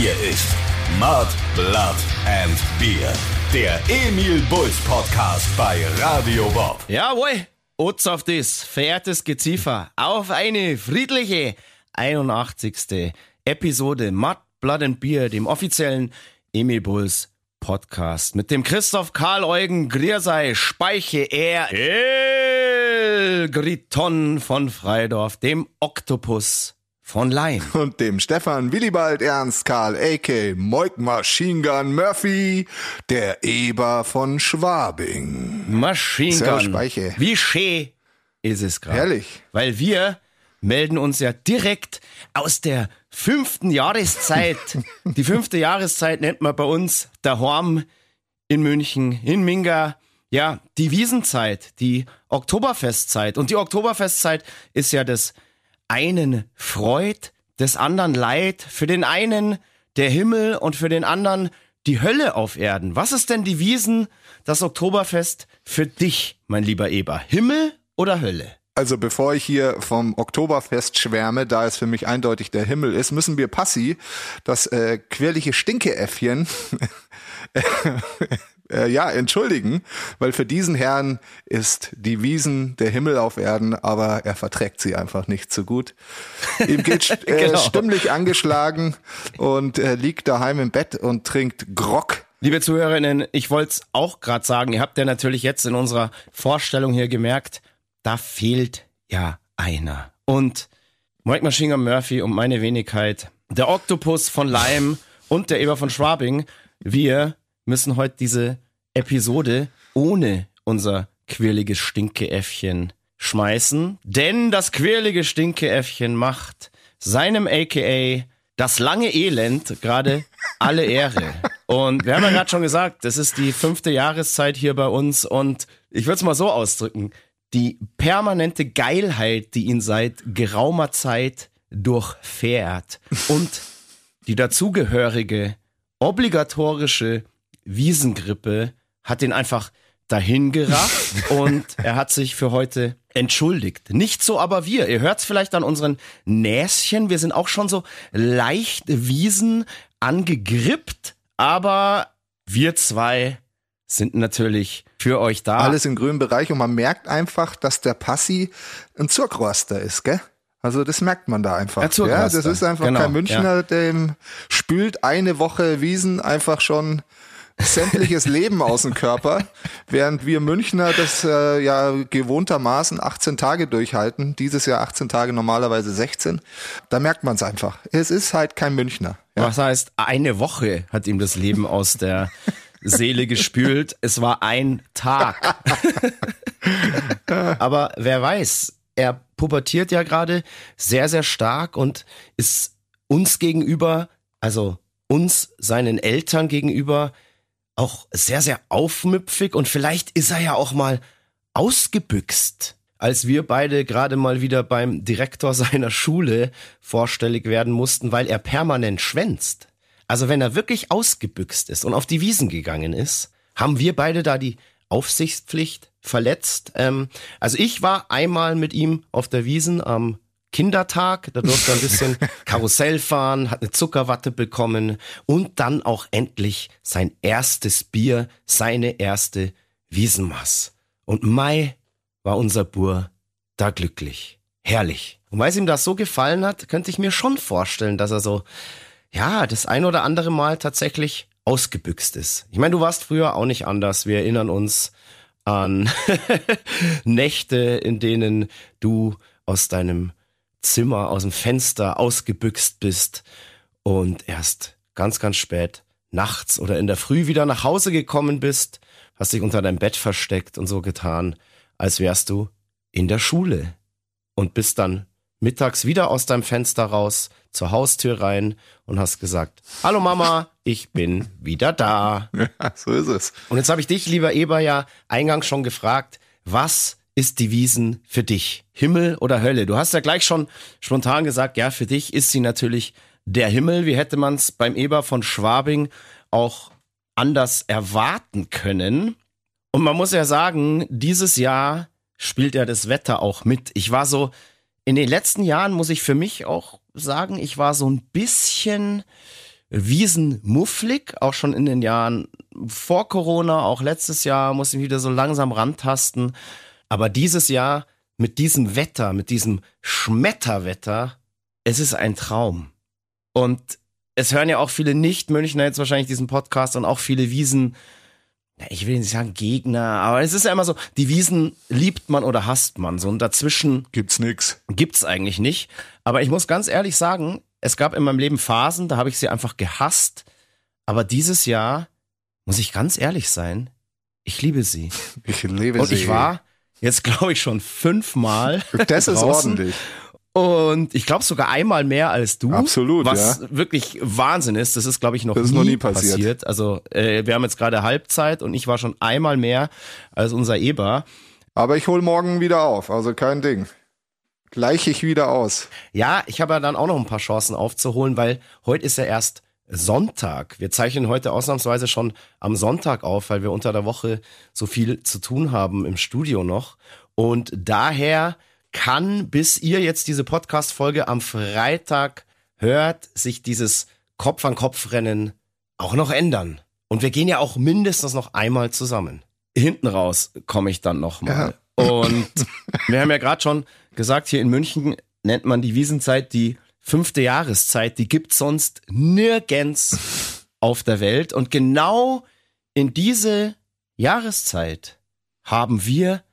Hier ist Mud, Blood and Beer. Der Emil Bulls Podcast bei Radio Bob. Jawohl, Otz auf das, verehrtes Geziefer, auf eine friedliche 81. Episode Mud, Blood and Beer, dem offiziellen Emil Bulls Podcast mit dem Christoph Karl Eugen Griersei Speiche er El Griton von Freidorf, dem Oktopus von Leim. Und dem Stefan Willibald Ernst Karl A.K. Moik Machine Gun Murphy, der Eber von Schwabing. Machine Gun. Speiche. Wie schön ist es gerade. Herrlich. Weil wir melden uns ja direkt aus der fünften Jahreszeit. Die fünfte Jahreszeit nennt man bei uns der Horm in München, in Minga. Ja, die Wiesenzeit, die Oktoberfestzeit. Und die Oktoberfestzeit ist ja das einen Freud, des anderen Leid. Für den einen der Himmel und für den anderen die Hölle auf Erden. Was ist denn die Wiesen, das Oktoberfest für dich, mein lieber Eber? Himmel oder Hölle? Also bevor ich hier vom Oktoberfest schwärme, da es für mich eindeutig der Himmel ist, müssen wir Passi, das äh, quirlige Stinkeäffchen, äh, ja, entschuldigen, weil für diesen Herrn ist die Wiesen der Himmel auf Erden, aber er verträgt sie einfach nicht so gut. Ihm geht äh, Genau. stimmlich angeschlagen und äh, liegt daheim im Bett und trinkt Grog. Liebe Zuhörerinnen, ich wollte es auch gerade sagen, ihr habt ja natürlich jetzt in unserer Vorstellung hier gemerkt, da fehlt ja einer. Und Mike Machine Murphy und meine Wenigkeit, der Oktopus von Leim und der Eber von Schwabing, wir müssen heute diese Episode ohne unser quirliges Stinkeäffchen schmeißen, denn das quirlige Stinkeäffchen macht seinem AKA das lange Elend gerade alle Ehre. Und wir haben ja gerade schon gesagt, das ist die fünfte Jahreszeit hier bei uns. Und ich würde es mal so ausdrücken, die permanente Geilheit, die ihn seit geraumer Zeit durchfährt. Und die dazugehörige obligatorische Wiesengrippe hat ihn einfach dahin gerafft und er hat sich für heute entschuldigt. Nicht so aber wir. Ihr hört es vielleicht an unseren Näschen. Wir sind auch schon so leicht Wiesen angegrippt, aber wir zwei sind natürlich für euch da. Alles im grünen Bereich und man merkt einfach, dass der Passi ein Zurgroster ist, gell? Also das merkt man da einfach. Ja, das ist einfach genau, kein Münchner, dem spült eine Woche Wiesen einfach schon sämtliches Leben aus dem Körper, während wir Münchner das äh, ja gewohntermaßen 18 Tage durchhalten. Dieses Jahr 18 Tage, normalerweise 16. Da merkt man es einfach. Es ist halt kein Münchner. Ja. Was heißt, eine Woche hat ihm das Leben aus der Seele gespült. Es war ein Tag. Aber wer weiß, er pubertiert ja gerade sehr, sehr stark und ist uns gegenüber, also uns, seinen Eltern gegenüber, auch sehr, sehr aufmüpfig und vielleicht ist er ja auch mal ausgebüxt. Als wir beide gerade mal wieder beim Direktor seiner Schule vorstellig werden mussten, weil er permanent schwänzt. Also wenn er wirklich ausgebüxt ist und auf die Wiesen gegangen ist, haben wir beide da die Aufsichtspflicht verletzt. Ähm, also ich war einmal mit ihm auf der Wiesen am Kindertag, da durfte er ein bisschen Karussell fahren, hat eine Zuckerwatte bekommen und dann auch endlich sein erstes Bier, seine erste Wiesenmaß. Und Mai war unser Bur da glücklich. Herrlich. Und weil es ihm das so gefallen hat, könnte ich mir schon vorstellen, dass er so, ja, das ein oder andere Mal tatsächlich ausgebüxt ist. Ich meine, du warst früher auch nicht anders. Wir erinnern uns an Nächte, in denen du aus deinem Zimmer, aus dem Fenster ausgebüxt bist und erst ganz, ganz spät nachts oder in der Früh wieder nach Hause gekommen bist, hast dich unter deinem Bett versteckt und so getan, als wärst du in der Schule und bist dann mittags wieder aus deinem Fenster raus zur Haustür rein und hast gesagt, hallo Mama, ich bin wieder da. Ja, so ist es. Und jetzt habe ich dich, lieber Eber, ja eingangs schon gefragt, was ist die Wiesen für dich? Himmel oder Hölle? Du hast ja gleich schon spontan gesagt, ja, für dich ist sie natürlich der Himmel. Wie hätte man es beim Eber von Schwabing auch anders erwarten können? Und man muss ja sagen, dieses Jahr spielt ja das Wetter auch mit. Ich war so, in den letzten Jahren muss ich für mich auch sagen, ich war so ein bisschen wiesenmufflig, auch schon in den Jahren vor Corona, auch letztes Jahr musste ich wieder so langsam rantasten. Aber dieses Jahr mit diesem Wetter, mit diesem Schmetterwetter, es ist ein Traum. Und es hören ja auch viele Nicht-Münchner jetzt wahrscheinlich diesen Podcast und auch viele Wiesen, ich will nicht sagen Gegner, aber es ist ja immer so, die Wiesen liebt man oder hasst man. So und dazwischen gibt's nix. Gibt's eigentlich nicht. Aber ich muss ganz ehrlich sagen, es gab in meinem Leben Phasen, da habe ich sie einfach gehasst. Aber dieses Jahr, muss ich ganz ehrlich sein, ich liebe sie. Ich liebe und sie. Und ich war jetzt, glaube ich, schon fünfmal. Das ist ordentlich. Und ich glaube sogar einmal mehr als du. Absolut, was ja. wirklich Wahnsinn ist. Das ist, glaube ich, noch, das ist nie, noch nie passiert. passiert. Also äh, wir haben jetzt gerade Halbzeit und ich war schon einmal mehr als unser Eber. Aber ich hol morgen wieder auf, also kein Ding. Gleich ich wieder aus. Ja, ich habe ja dann auch noch ein paar Chancen aufzuholen, weil heute ist ja erst Sonntag. Wir zeichnen heute ausnahmsweise schon am Sonntag auf, weil wir unter der Woche so viel zu tun haben im Studio noch. Und daher kann, bis ihr jetzt diese Podcast-Folge am Freitag hört, sich dieses Kopf-an-Kopf-Rennen auch noch ändern. Und wir gehen ja auch mindestens noch einmal zusammen. Hinten raus komme ich dann nochmal. Ja. Und wir haben ja gerade schon gesagt, hier in München nennt man die Wiesenzeit die fünfte Jahreszeit. Die gibt sonst nirgends auf der Welt. Und genau in diese Jahreszeit haben wir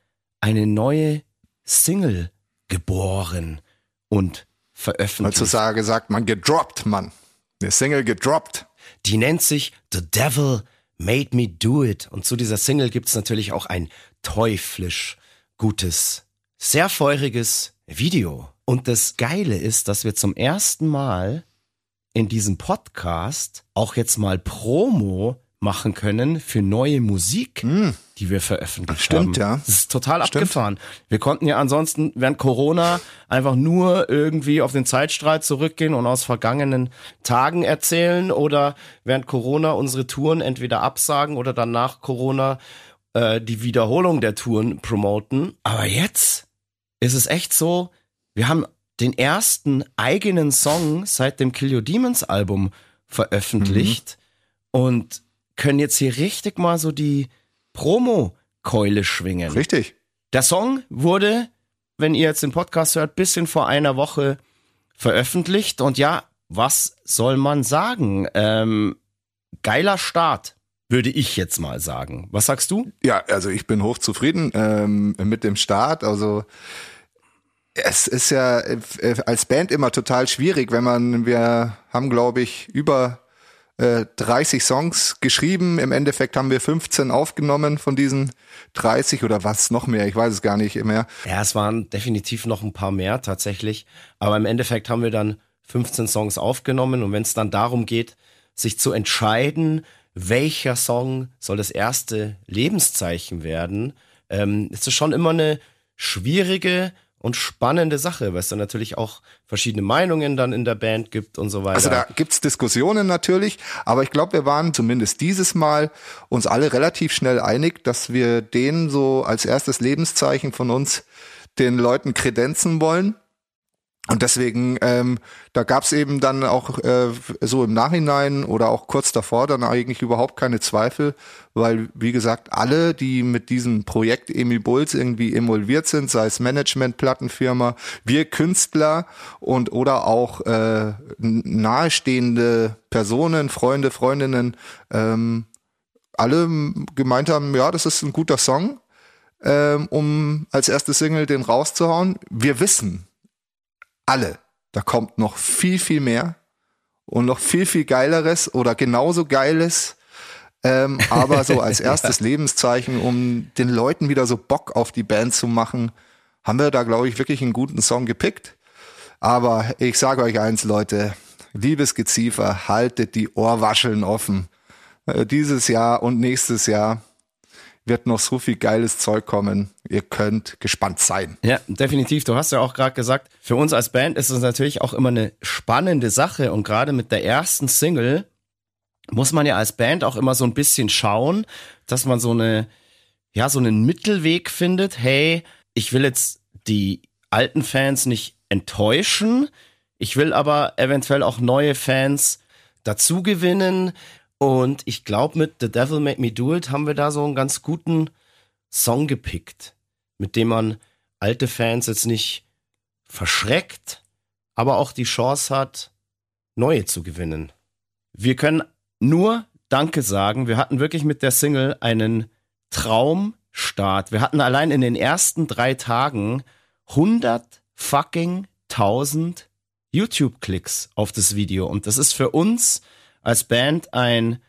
eine neue Single geboren und veröffentlicht. Heutzutage sagt man gedroppt, Mann. Eine Single gedroppt. Die nennt sich The Devil Made Me Do It. Und zu dieser Single gibt's natürlich auch ein teuflisch gutes, sehr feuriges Video. Und das Geile ist, dass wir zum ersten Mal in diesem Podcast auch jetzt mal Promo machen können für neue Musik, mm. die wir veröffentlicht Stimmt, haben. ja. Das ist total Stimmt. abgefahren. Wir konnten ja ansonsten während Corona einfach nur irgendwie auf den Zeitstrahl zurückgehen und aus vergangenen Tagen erzählen oder während Corona unsere Touren entweder absagen oder dann nach Corona äh, die Wiederholung der Touren promoten. Aber jetzt ist es echt so, wir haben den ersten eigenen Song seit dem Kill Your Demons Album veröffentlicht mhm. und können jetzt hier richtig mal so die Promo-Keule schwingen. Richtig. Der Song wurde, wenn ihr jetzt den Podcast hört, bisschen vor einer Woche veröffentlicht. Und ja, was soll man sagen? Ähm, geiler Start, würde ich jetzt mal sagen. Was sagst du? Ja, also ich bin hochzufrieden ähm, mit dem Start. Also es ist ja äh, als Band immer total schwierig, wenn man, wir haben, glaube ich, über 30 äh, Songs geschrieben. Im Endeffekt haben wir 15 aufgenommen von diesen 30 oder was noch mehr. Ich weiß es gar nicht mehr. Ja, es waren definitiv noch ein paar mehr tatsächlich. Aber im Endeffekt haben wir dann 15 Songs aufgenommen. Und wenn es dann darum geht, sich zu entscheiden, welcher Song soll das erste Lebenszeichen werden, ähm, ist es schon immer eine schwierige und spannende Sache, weil es dann natürlich auch verschiedene Meinungen dann in der Band gibt und so weiter. Also da gibt's Diskussionen natürlich, aber ich glaube, wir waren zumindest dieses Mal uns alle relativ schnell einig, dass wir den so als erstes Lebenszeichen von uns den Leuten kredenzen wollen. Und deswegen, ähm, da gab's eben dann auch äh, so im Nachhinein oder auch kurz davor dann eigentlich überhaupt keine Zweifel, weil, wie gesagt, alle, die mit diesem Projekt Emil Bulls irgendwie involviert sind, sei es Management, Plattenfirma, wir Künstler und oder auch äh, nahestehende Personen, Freunde, Freundinnen, ähm, alle gemeint haben, ja, das ist ein guter Song, ähm, um als erste Single den rauszuhauen. Wir wissen, alle. Da kommt noch viel, viel mehr und noch viel, viel geileres oder genauso geiles. Ähm, aber so als erstes Lebenszeichen, um den Leuten wieder so Bock auf die Band zu machen, haben wir da, glaube ich, wirklich einen guten Song gepickt. Aber ich sage euch eins, Leute, liebes Geziefer, haltet die Ohrwascheln offen. Äh, dieses Jahr und nächstes Jahr wird noch so viel geiles Zeug kommen. Ihr könnt gespannt sein. Ja, definitiv. Du hast ja auch gerade gesagt, für uns als Band ist es natürlich auch immer eine spannende Sache und gerade mit der ersten Single muss man ja als Band auch immer so ein bisschen schauen, dass man so eine ja, so einen Mittelweg findet. Hey, ich will jetzt die alten Fans nicht enttäuschen. Ich will aber eventuell auch neue Fans dazu gewinnen. Und ich glaube, mit The Devil Made Me Do It haben wir da so einen ganz guten Song gepickt, mit dem man alte Fans jetzt nicht verschreckt, aber auch die Chance hat, neue zu gewinnen. Wir können nur Danke sagen. Wir hatten wirklich mit der Single einen Traumstart. Wir hatten allein in den ersten drei Tagen 100 fucking 1000 YouTube-Klicks auf das Video. Und das ist für uns als Band ein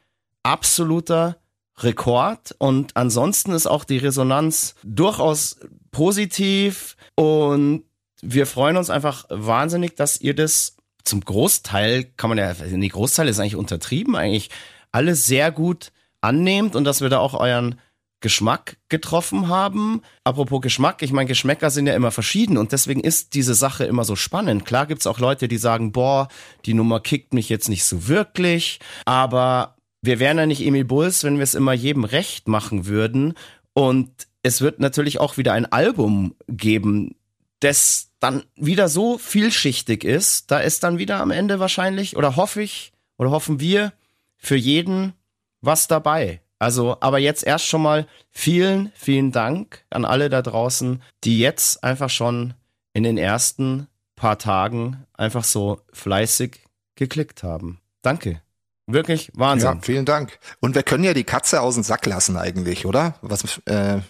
absoluter Rekord. Und ansonsten ist auch die Resonanz durchaus positiv. Und wir freuen uns einfach wahnsinnig, dass ihr das zum Großteil, kann man ja, nee, Großteil ist eigentlich untertrieben, eigentlich alles sehr gut annehmt und dass wir da auch euren Geschmack getroffen haben. Apropos Geschmack, ich meine, Geschmäcker sind ja immer verschieden und deswegen ist diese Sache immer so spannend. Klar gibt's auch Leute, die sagen, boah, die Nummer kickt mich jetzt nicht so wirklich, aber wir wären ja nicht Emil Bulls, wenn wir es immer jedem recht machen würden. Und es wird natürlich auch wieder ein Album geben, das dann wieder so vielschichtig ist. Da ist dann wieder am Ende wahrscheinlich, oder hoffe ich, oder hoffen wir, für jeden was dabei. Also, aber jetzt erst schon mal vielen, vielen Dank an alle da draußen, die jetzt einfach schon in den ersten paar Tagen einfach so fleißig geklickt haben. Danke. Wirklich Wahnsinn. Ja, vielen Dank. Und wir können ja die Katze aus dem Sack lassen eigentlich, oder? Was äh,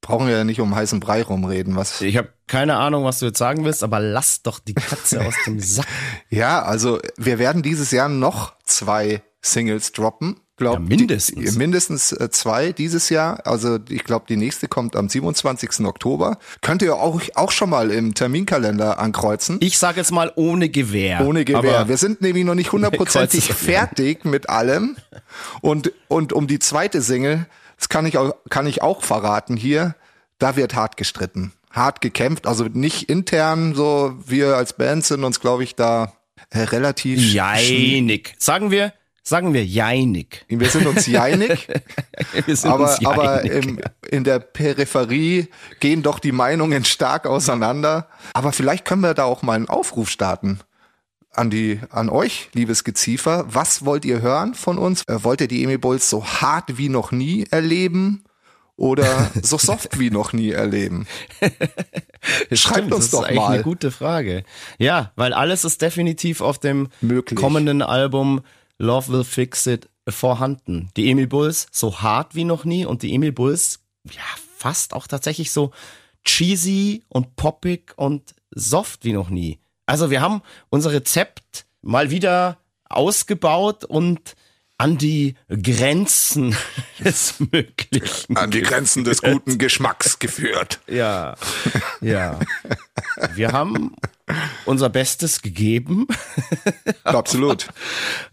brauchen wir ja nicht um heißen Brei rumreden. Was? Ich habe keine Ahnung, was du jetzt sagen willst, aber lass doch die Katze aus dem Sack. Ja, also wir werden dieses Jahr noch zwei Singles droppen. Glaub, ja, mindestens. Die, mindestens äh, zwei dieses Jahr. Also ich glaube, die nächste kommt am 27. Oktober. Könnt ihr auch, auch schon mal im Terminkalender ankreuzen. Ich sage jetzt mal ohne Gewehr. Ohne Gewehr. Wir sind nämlich noch nicht hundertprozentig fertig mit allem. Und, und um die zweite Single, das kann ich auch, kann ich auch verraten hier, da wird hart gestritten. Hart gekämpft. Also nicht intern, so wir als Band sind uns, glaube ich, da äh, relativ. Jeinig. Sagen wir, Sagen wir jeinig. Wir sind uns jeinig, aber, uns aber im, in der Peripherie gehen doch die Meinungen stark auseinander. Aber vielleicht können wir da auch mal einen Aufruf starten an die, an euch, liebes Geziefer. Was wollt ihr hören von uns? Äh, wollt ihr die Emil Bulls so hart wie noch nie erleben? Oder so soft wie noch nie erleben? Schreibt Stimmt, uns doch mal. Das ist eine gute Frage. Ja, weil alles ist definitiv auf dem Möglich. kommenden Album Love Will Fix It vorhanden. Die Emil Bulls so hart wie noch nie und die Emil Bulls ja fast auch tatsächlich so cheesy und poppig und soft wie noch nie. Also wir haben unser Rezept mal wieder ausgebaut und an die Grenzen des Möglichen. An die Grenzen des guten Geschmacks geführt. Ja, ja. Wir haben unser Bestes gegeben. Absolut.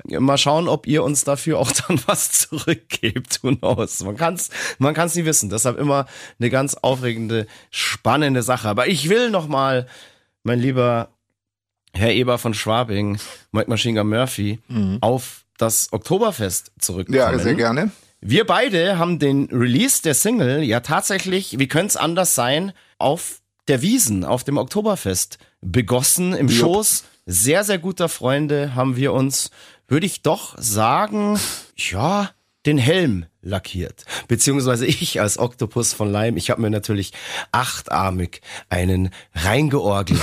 Mal schauen, ob ihr uns dafür auch dann was zurückgebt. Who knows? Man kann es man kann's nie wissen. Deshalb immer eine ganz aufregende, spannende Sache. Aber ich will noch mal, mein lieber Herr Eber von Schwabing, Mike Machine Gun Murphy, mhm. auf das Oktoberfest zurückkommen. Ja, sehr gerne. Wir beide haben den Release der Single ja tatsächlich, wie könnte es anders sein, auf der Wiesen, auf dem Oktoberfest begossen. Im Jupp. Schoß sehr, sehr guter Freunde haben wir uns, würde ich doch sagen, ja, den Helm lackiert. Beziehungsweise ich als Oktopus von Leim, ich habe mir natürlich achtarmig einen reingeorgelt.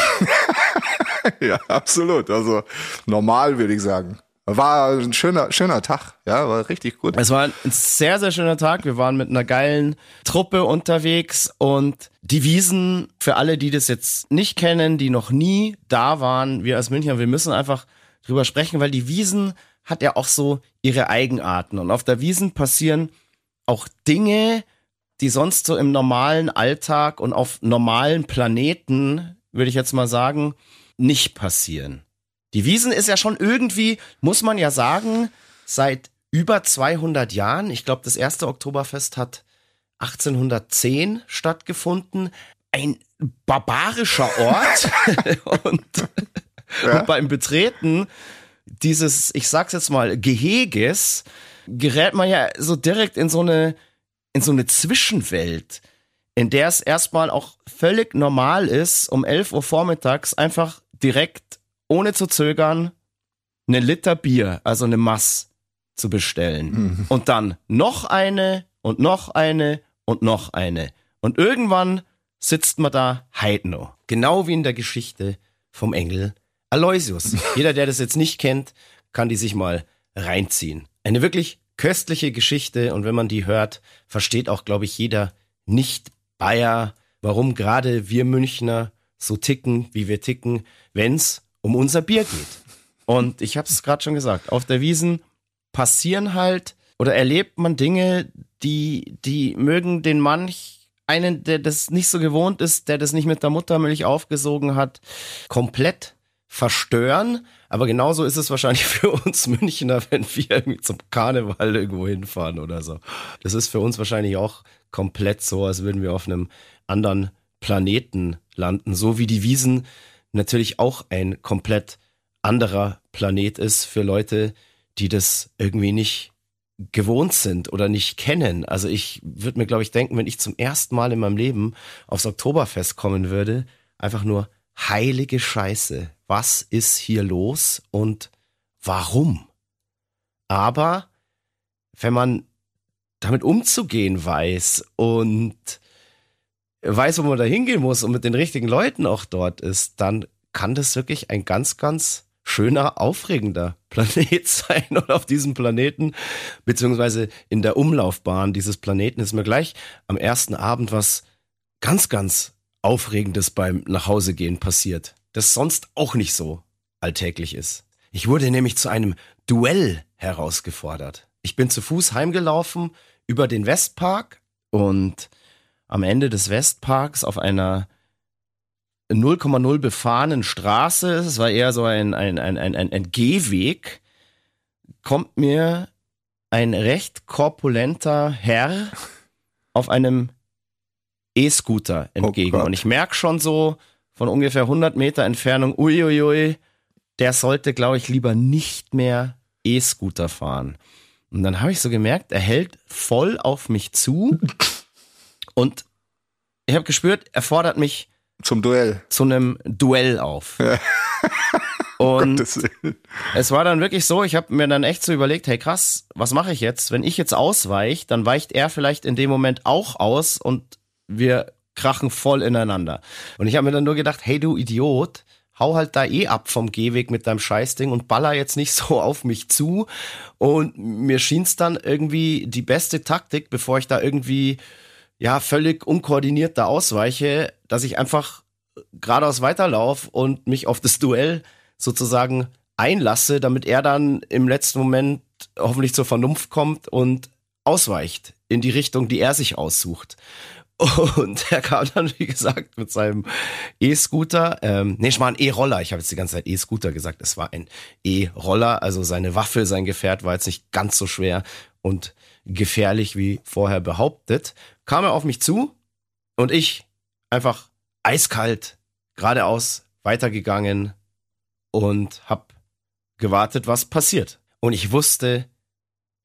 ja, absolut. Also normal würde ich sagen. War ein schöner, schöner Tag, ja, war richtig gut. Es war ein sehr, sehr schöner Tag. Wir waren mit einer geilen Truppe unterwegs und die Wiesen, für alle, die das jetzt nicht kennen, die noch nie da waren, wir als Münchner, wir müssen einfach drüber sprechen, weil die Wiesen hat ja auch so ihre Eigenarten und auf der Wiesen passieren auch Dinge, die sonst so im normalen Alltag und auf normalen Planeten, würde ich jetzt mal sagen, nicht passieren. Die Wiesen ist ja schon irgendwie, muss man ja sagen, seit über 200 Jahren. Ich glaube, das erste Oktoberfest hat 1810 stattgefunden. Ein barbarischer Ort. und, ja. und beim Betreten dieses, ich sag's jetzt mal, Geheges, gerät man ja so direkt in so eine, in so eine Zwischenwelt, in der es erstmal auch völlig normal ist, um 11 Uhr vormittags einfach direkt ohne zu zögern eine Liter Bier, also eine Mass zu bestellen. Mhm. Und dann noch eine und noch eine und noch eine. Und irgendwann sitzt man da Heidno. Genau wie in der Geschichte vom Engel Aloysius. Jeder, der das jetzt nicht kennt, kann die sich mal reinziehen. Eine wirklich köstliche Geschichte und wenn man die hört, versteht auch, glaube ich, jeder Nicht-Bayer, warum gerade wir Münchner so ticken, wie wir ticken, wenn's um unser Bier geht. Und ich habe es gerade schon gesagt, auf der Wiesen passieren halt oder erlebt man Dinge, die, die mögen den manch einen, der das nicht so gewohnt ist, der das nicht mit der Muttermilch aufgesogen hat, komplett verstören. Aber genauso ist es wahrscheinlich für uns Münchner, wenn wir irgendwie zum Karneval irgendwo hinfahren oder so. Das ist für uns wahrscheinlich auch komplett so, als würden wir auf einem anderen Planeten landen. So wie die Wiesen natürlich auch ein komplett anderer Planet ist für Leute, die das irgendwie nicht gewohnt sind oder nicht kennen. Also ich würde mir, glaube ich, denken, wenn ich zum ersten Mal in meinem Leben aufs Oktoberfest kommen würde, einfach nur heilige Scheiße. Was ist hier los und warum? Aber wenn man damit umzugehen weiß und weiß, wo man da hingehen muss und mit den richtigen Leuten auch dort ist, dann kann das wirklich ein ganz, ganz schöner, aufregender Planet sein. Und auf diesem Planeten, beziehungsweise in der Umlaufbahn dieses Planeten, ist mir gleich am ersten Abend was ganz, ganz Aufregendes beim Nachhausegehen passiert, das sonst auch nicht so alltäglich ist. Ich wurde nämlich zu einem Duell herausgefordert. Ich bin zu Fuß heimgelaufen über den Westpark und am Ende des Westparks auf einer 0,0 befahrenen Straße, es war eher so ein, ein, ein, ein, ein Gehweg, kommt mir ein recht korpulenter Herr auf einem E-Scooter entgegen. Oh und ich merke schon so von ungefähr 100 Meter Entfernung, uiuiui, der sollte, glaube ich, lieber nicht mehr E-Scooter fahren. Und dann habe ich so gemerkt, er hält voll auf mich zu und ich habe gespürt, er fordert mich zum Duell. Zu einem Duell auf. Ja. Und es war dann wirklich so, ich habe mir dann echt so überlegt, hey krass, was mache ich jetzt? Wenn ich jetzt ausweiche, dann weicht er vielleicht in dem Moment auch aus und wir krachen voll ineinander. Und ich habe mir dann nur gedacht, hey du Idiot, hau halt da eh ab vom Gehweg mit deinem Scheißding und baller jetzt nicht so auf mich zu. Und mir schien es dann irgendwie die beste Taktik, bevor ich da irgendwie ja völlig unkoordiniert da ausweiche, dass ich einfach geradeaus weiterlaufe und mich auf das Duell sozusagen einlasse, damit er dann im letzten Moment hoffentlich zur Vernunft kommt und ausweicht in die Richtung, die er sich aussucht. Und er kam dann, wie gesagt, mit seinem E-Scooter, ähm, nee, ich war ein E-Roller, ich habe jetzt die ganze Zeit E-Scooter gesagt, es war ein E-Roller, also seine Waffe, sein Gefährt war jetzt nicht ganz so schwer. Und gefährlich wie vorher behauptet, kam er auf mich zu und ich einfach eiskalt geradeaus weitergegangen und hab gewartet, was passiert. Und ich wusste,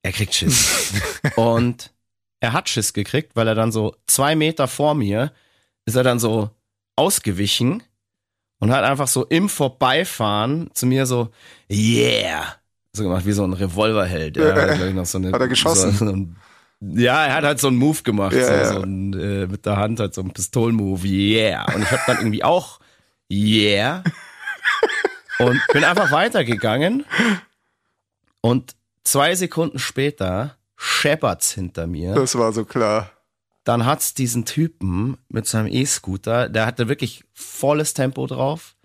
er kriegt Schiss. und er hat Schiss gekriegt, weil er dann so zwei Meter vor mir ist er dann so ausgewichen und hat einfach so im Vorbeifahren zu mir so, yeah, so gemacht wie so ein Revolverheld. Ja, hat, so eine, hat er geschossen? So, so ja, er hat halt so einen Move gemacht, ja, so, so ein, äh, mit der Hand halt so ein Pistolmove, yeah. Und ich habe dann irgendwie auch yeah und bin einfach weitergegangen und zwei Sekunden später scheppert's hinter mir. Das war so klar. Dann hat's diesen Typen mit seinem E-Scooter, der hatte wirklich volles Tempo drauf.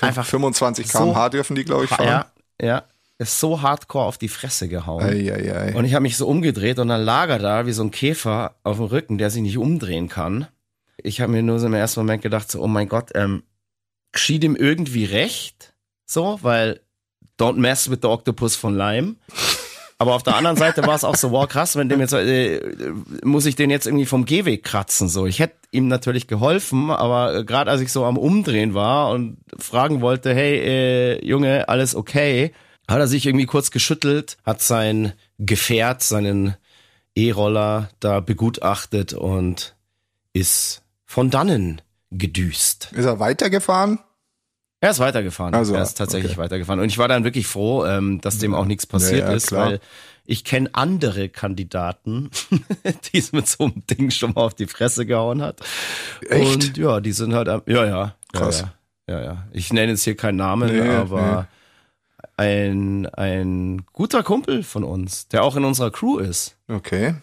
Einfach 25 km/h so, dürfen die, glaube ich, fahren. Ja, ja ist so hardcore auf die Fresse gehauen. Ei, ei, ei. Und ich habe mich so umgedreht und dann lag er da wie so ein Käfer auf dem Rücken, der sich nicht umdrehen kann. Ich habe mir nur so im ersten Moment gedacht, so, oh mein Gott, ähm, geschieht ihm irgendwie recht, so, weil don't mess with the octopus von Lime. Aber auf der anderen Seite war es auch so, wow, krass, wenn dem jetzt, äh, muss ich den jetzt irgendwie vom Gehweg kratzen, so. Ich hätte ihm natürlich geholfen, aber äh, gerade als ich so am Umdrehen war und fragen wollte, hey, äh, Junge, alles okay, hat er sich irgendwie kurz geschüttelt, hat sein Gefährt, seinen E-Roller da begutachtet und ist von dannen gedüst. Ist er weitergefahren? Er ist weitergefahren. Also, er ist tatsächlich okay. weitergefahren. Und ich war dann wirklich froh, ähm, dass dem auch nichts passiert Ja, ja, ist, klar. weil ich kenne andere Kandidaten, die es mit so einem Ding schon mal auf die Fresse gehauen hat. Echt? Und ja, die sind halt am, ja, ja. Krass. Ja, ja, ja, ja. Ich nenne jetzt hier keinen Namen, Nee, aber ein, ein guter Kumpel von uns, der auch in unserer Crew ist, Okay.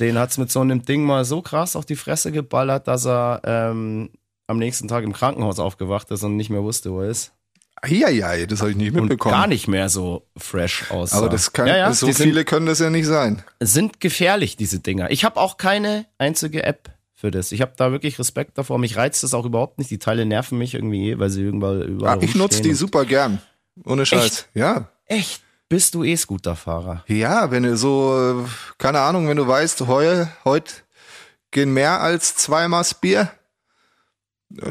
den hat's mit so einem Ding mal so krass auf die Fresse geballert, dass er ähm, am nächsten Tag im Krankenhaus aufgewacht ist und nicht mehr wusste, wo er ist. Eieiei, das habe ich nicht Und mitbekommen. gar nicht mehr so fresh aussah. Aber das kann, ja, ja, so sind, viele können das ja nicht sein. sind gefährlich, diese Dinger. Ich habe auch keine einzige App für das. Ich habe da wirklich Respekt davor. Mich reizt das auch überhaupt nicht. Die Teile nerven mich irgendwie, weil sie irgendwann überall Ah, ich nutze die super gern. Ohne Scheiß. Echt? Ja. Echt? Bist du E-Scooter-Fahrer? Ja, wenn du so, äh, keine Ahnung, wenn du weißt, heu, heute gehen mehr als zweimal Bier,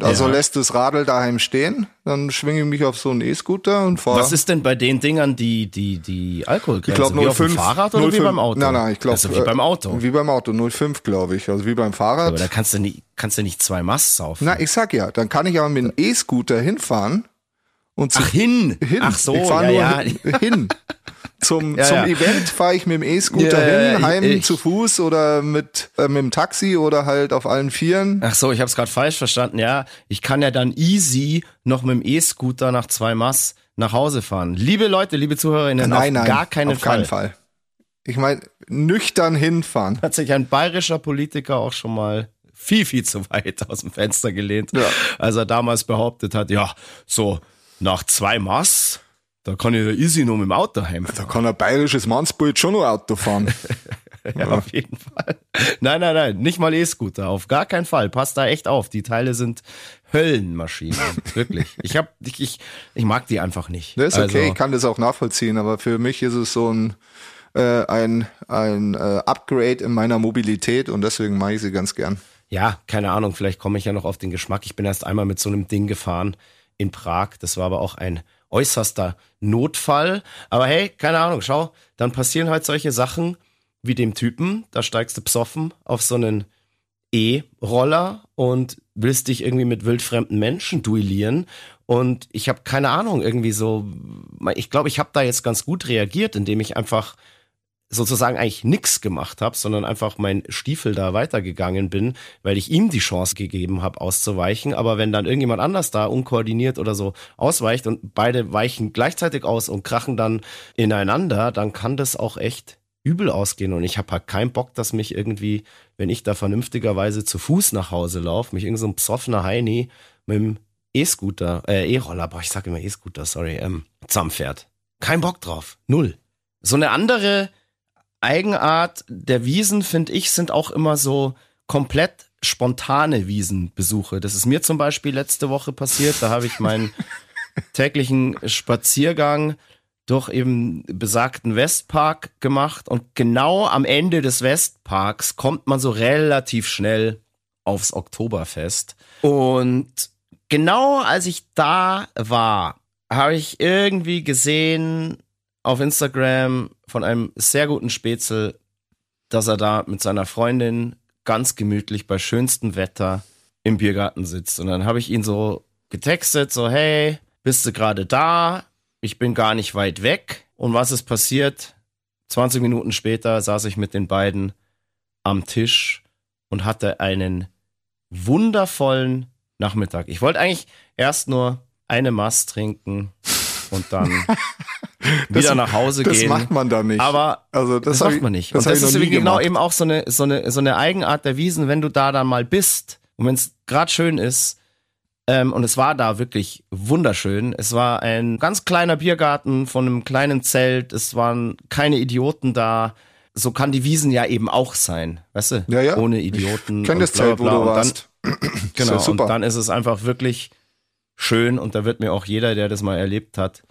also Ja. lässt das Radl daheim stehen, dann schwinge ich mich auf so einen E-Scooter und fahre. Was ist denn bei den Dingern die, die, die Alkoholgrenze? Ich glaube wie auf dem 05. Fahrrad oder wie 05. beim Auto? Nein, nein, ich glaube. Also wie beim Auto. Wie beim Auto, 05, glaube ich. Also wie beim Aber Fahrrad. da kannst du nicht, kannst du nicht zwei Mass saufen. Na, ich sag ja, dann kann ich aber mit dem E-Scooter hinfahren und Ach, hin. hin. Ach so, ich fahre ja, nur ja. hin. Zum, Ja, zum ja. Event fahre ich mit dem E-Scooter hin, heim ich- zu Fuß oder mit, äh, mit dem Taxi oder halt auf allen Vieren. Ach so, ich habe es gerade falsch verstanden. Ja, ich kann ja dann easy noch mit dem E-Scooter nach zwei Mass nach Hause fahren. Liebe Leute, liebe Zuhörerinnen, nein, auf nein, gar keinen auf Fall. keinen Fall. Ich meine, nüchtern hinfahren. Hat sich ein bayerischer Politiker auch schon mal viel, viel zu weit aus dem Fenster gelehnt, Ja. als er damals behauptet hat, ja, so nach zwei Mass, da kann ich ja easy nur mit dem Auto heimfahren. Da kann ein bayerisches Mannsbild schon noch Auto fahren. Ja, auf jeden Fall. Nein, nein, nein, nicht mal E-Scooter, auf gar keinen Fall. Passt da echt auf. Die Teile sind Höllenmaschinen, wirklich. Ich hab, ich, ich, ich mag die einfach nicht. Das ist okay, Also, ich kann das auch nachvollziehen, aber für mich ist es so ein, äh, ein, ein äh, Upgrade in meiner Mobilität und deswegen mache ich sie ganz gern. ja, keine Ahnung, vielleicht komme ich ja noch auf den Geschmack. Ich bin erst einmal mit so einem Ding gefahren in Prag. Das war aber auch ein äußerster Notfall. Aber hey, keine Ahnung, schau, dann passieren halt solche Sachen wie dem Typen. Da steigst du psoffen auf so einen E-Roller und willst dich irgendwie mit wildfremden Menschen duellieren. Und ich habe keine Ahnung, irgendwie so, ich glaube, ich habe da jetzt ganz gut reagiert, indem ich einfach sozusagen eigentlich nix gemacht habe, sondern einfach mein Stiefel da weitergegangen bin, weil ich ihm die Chance gegeben habe, auszuweichen. Aber wenn dann irgendjemand anders da unkoordiniert oder so ausweicht und beide weichen gleichzeitig aus und krachen dann ineinander, dann kann das auch echt übel ausgehen. Und ich habe halt keinen Bock, dass mich irgendwie, wenn ich da vernünftigerweise zu Fuß nach Hause laufe, mich irgend so ein psoffener Heini mit dem E-Scooter, äh, E-Roller, boah, ich sag immer E-Scooter, sorry, ähm, zusammenfährt. Kein Bock drauf. Null. So eine andere Eigenart der Wiesen, finde ich, sind auch immer so komplett spontane Wiesenbesuche. Das ist mir zum Beispiel letzte Woche passiert. Da habe ich meinen täglichen Spaziergang durch eben besagten Westpark gemacht und genau am Ende des Westparks kommt man so relativ schnell aufs Oktoberfest. Und genau als ich da war, habe ich irgendwie gesehen auf Instagram von einem sehr guten Spätzle, dass er da mit seiner Freundin ganz gemütlich bei schönstem Wetter im Biergarten sitzt. Und dann habe ich ihn so getextet, so, hey, bist du gerade da? Ich bin gar nicht weit weg. Und was ist passiert? 20 Minuten später saß ich mit den beiden am Tisch und hatte einen wundervollen Nachmittag. Ich wollte eigentlich erst nur eine Maß trinken und dann wieder nach Hause Das gehen. macht man da nicht. Aber also das, hab macht man nicht. Das und das ist genau gemacht. eben auch so eine, so, eine, so eine Eigenart der Wiesen, wenn du da dann mal bist und wenn es gerade schön ist. Ähm, und es war da wirklich wunderschön. Es war ein ganz kleiner Biergarten von einem kleinen Zelt. Es waren keine Idioten da. So kann die Wiesen ja eben auch sein, weißt du? Ja, ja. Ohne Idioten. Kenn das Zelt, wo du Und dann- warst. Genau, ja super. und dann ist es einfach wirklich schön und da wird mir auch jeder, der das mal erlebt hat,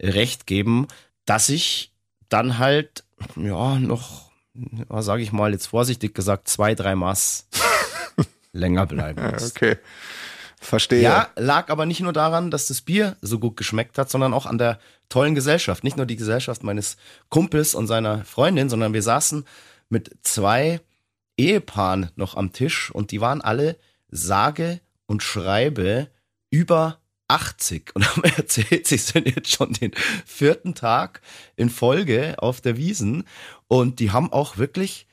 recht geben, dass ich dann halt, ja, noch, was sage ich mal, jetzt vorsichtig gesagt, zwei, drei Maß länger bleiben Ja, muss. okay. Verstehe. Ja, lag aber nicht nur daran, dass das Bier so gut geschmeckt hat, sondern auch an der tollen Gesellschaft. Nicht nur die Gesellschaft meines Kumpels und seiner Freundin, sondern wir saßen mit zwei Ehepaaren noch am Tisch und die waren alle sage und schreibe über 80 und haben erzählt, sie sind jetzt schon den vierten Tag in Folge auf der Wiesen und die haben auch wirklich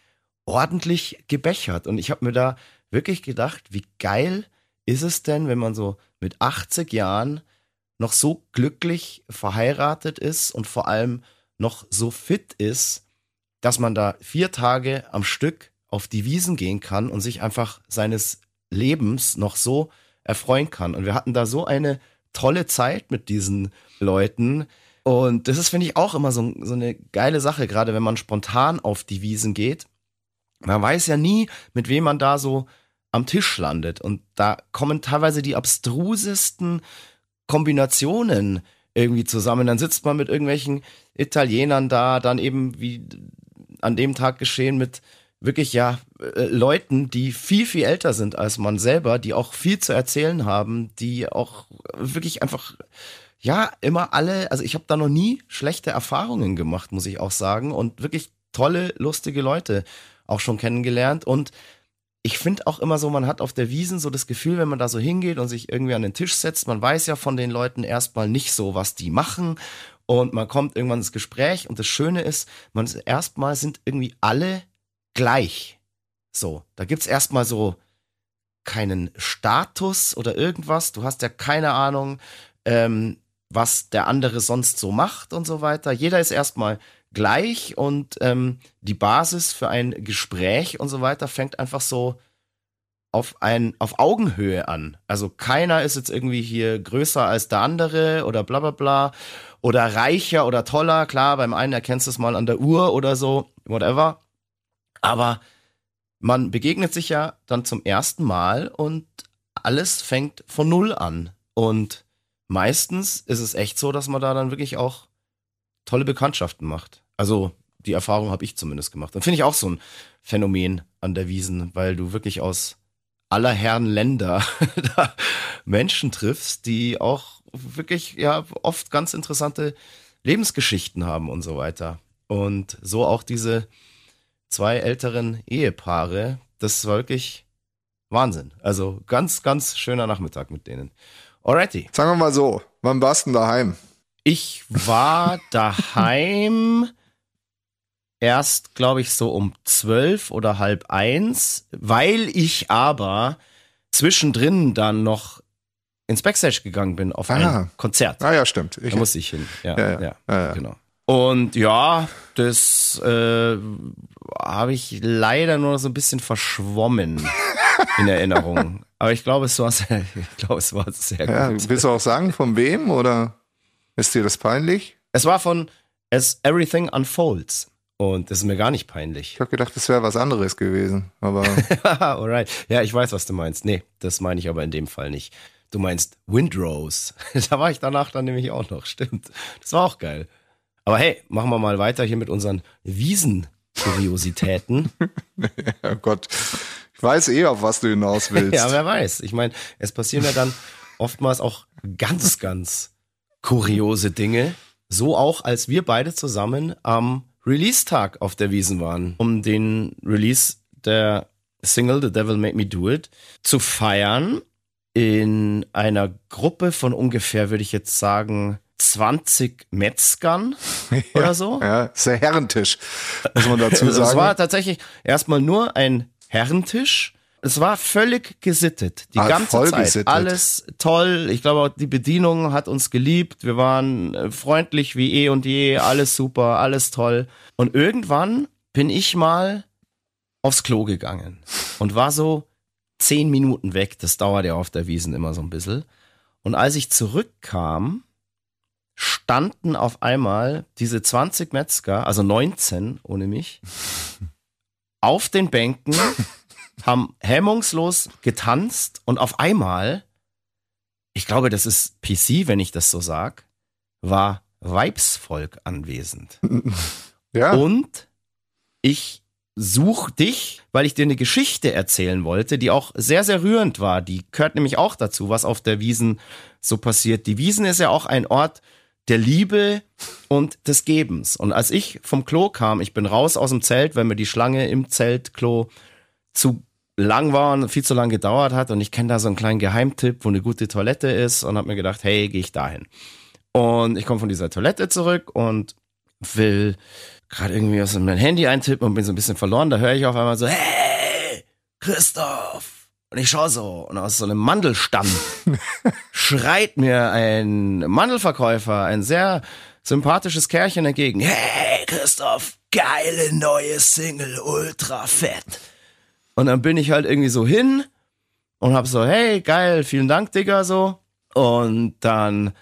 ordentlich gebechert. Und ich habe mir da wirklich gedacht, wie geil ist es denn, wenn man so mit 80 Jahren noch so glücklich verheiratet ist und vor allem noch so fit ist, dass man da vier Tage am Stück auf die Wiesen gehen kann und sich einfach seines Lebens noch so erfreuen kann. Und wir hatten da so eine tolle Zeit mit diesen Leuten. Und das ist, finde ich, auch immer so, so eine geile Sache, gerade wenn man spontan auf die Wiesen geht. Man weiß ja nie, mit wem man da so am Tisch landet. Und da kommen teilweise die abstrusesten Kombinationen irgendwie zusammen. Dann sitzt man mit irgendwelchen Italienern da, dann eben wie an dem Tag geschehen mit wirklich ja äh, Leuten, die viel, viel älter sind als man selber, die auch viel zu erzählen haben, die auch wirklich einfach ja, immer alle, also ich habe da noch nie schlechte Erfahrungen gemacht, muss ich auch sagen. Und wirklich tolle, lustige Leute auch schon kennengelernt. Und ich finde auch immer so, man hat auf der Wiesen so das Gefühl, wenn man da so hingeht und sich irgendwie an den Tisch setzt, man weiß ja von den Leuten erstmal nicht so, was die machen. Und man kommt irgendwann ins Gespräch. Und das Schöne ist, man erstmal sind irgendwie alle gleich. So, da gibt's erstmal so keinen Status oder irgendwas. Du hast ja keine Ahnung, ähm, was der andere sonst so macht und so weiter. Jeder ist erstmal gleich und ähm, die Basis für ein Gespräch und so weiter fängt einfach so auf ein auf Augenhöhe an. Also keiner ist jetzt irgendwie hier größer als der andere oder bla bla bla oder reicher oder toller. Klar, beim einen erkennst du es mal an der Uhr oder so, whatever. Aber man begegnet sich ja dann zum ersten Mal und alles fängt von Null an. Und meistens ist es echt so, dass man da dann wirklich auch tolle Bekanntschaften macht. Also die Erfahrung habe ich zumindest gemacht. Und finde ich auch so ein Phänomen an der Wiesen, weil du wirklich aus aller Herren Länder da Menschen triffst, die auch wirklich ja oft ganz interessante Lebensgeschichten haben und so weiter. Und so auch diese zwei älteren Ehepaare, das war wirklich Wahnsinn. Also ganz, ganz schöner Nachmittag mit denen. Alrighty. Sagen wir mal so, wann warst du daheim? Ich war daheim erst, glaube ich, so um zwölf oder halb eins, weil ich aber zwischendrin dann noch ins Backstage gegangen bin auf ein Ah. Konzert. Ah ja, stimmt. Ich, Da musste ich hin. Ja, Ja, ja, ja. Ja, ja. genau. Und ja, das äh, habe ich leider nur so ein bisschen verschwommen in Erinnerung. Aber ich glaube, es war sehr, ich glaube, es war sehr ja, gut. willst du auch sagen, von wem oder ist dir das peinlich? Es war von As Everything Unfolds. Und das ist mir gar nicht peinlich. Ich habe gedacht, das wäre was anderes gewesen, aber Alright. Ja, ich weiß, was du meinst. Nee, das meine ich aber in dem Fall nicht. Du meinst Windrose. da war ich danach dann nämlich auch noch. Stimmt. Das war auch geil. Aber hey, machen wir mal weiter hier mit unseren Wiesen-Kuriositäten. oh Gott, ich weiß eh, auf was du hinaus willst. ja, wer weiß. Ich meine, es passieren ja dann oftmals auch ganz, ganz kuriose Dinge. So auch, als wir beide zusammen am Release-Tag auf der Wiesen waren, um den Release der Single The Devil Made Me Do It zu feiern in einer Gruppe von ungefähr, würde ich jetzt sagen, 20 Metzgern oder so. Ja, ist der Herrentisch, muss man dazu Also es sagen. war tatsächlich erstmal nur ein Herrentisch. Es war völlig gesittet, die Ah, ganze Zeit. gesittet. Alles toll. Ich glaube, auch die Bedienung hat uns geliebt. Wir waren äh, freundlich wie eh und je. Alles super, alles toll. Und irgendwann bin ich mal aufs Klo gegangen und war so zehn Minuten weg. Das dauert ja auf der Wiesen immer so ein bisschen. Und als ich zurückkam, standen auf einmal diese 20 Metzger, also 19 ohne mich, auf den Bänken, haben hemmungslos getanzt und auf einmal, ich glaube, das ist PC, wenn ich das so sag, war Weibsvolk anwesend. ja, Und ich such dich, weil ich dir eine Geschichte erzählen wollte, die auch sehr, sehr rührend war. Die gehört nämlich auch dazu, was auf der Wiesen so passiert. Die Wiesen ist ja auch ein Ort der Liebe und des Gebens. Und als ich vom Klo kam, ich bin raus aus dem Zelt, weil mir die Schlange im Zeltklo zu lang war und viel zu lang gedauert hat und ich kenne da so einen kleinen Geheimtipp, wo eine gute Toilette ist und habe mir gedacht, hey, gehe ich dahin. Und ich komme von dieser Toilette zurück und will gerade irgendwie aus meinem Handy eintippen und bin so ein bisschen verloren. Da höre ich auf einmal so, hey, Christoph. Und ich schaue so und aus so einem Mandelstamm schreit mir ein Mandelverkäufer, ein sehr sympathisches Kerlchen entgegen. Hey, Christoph, geile neue Single, ultra fett. Und dann bin ich halt irgendwie so hin und hab so, hey, geil, vielen Dank, Digga, so. Und dann hat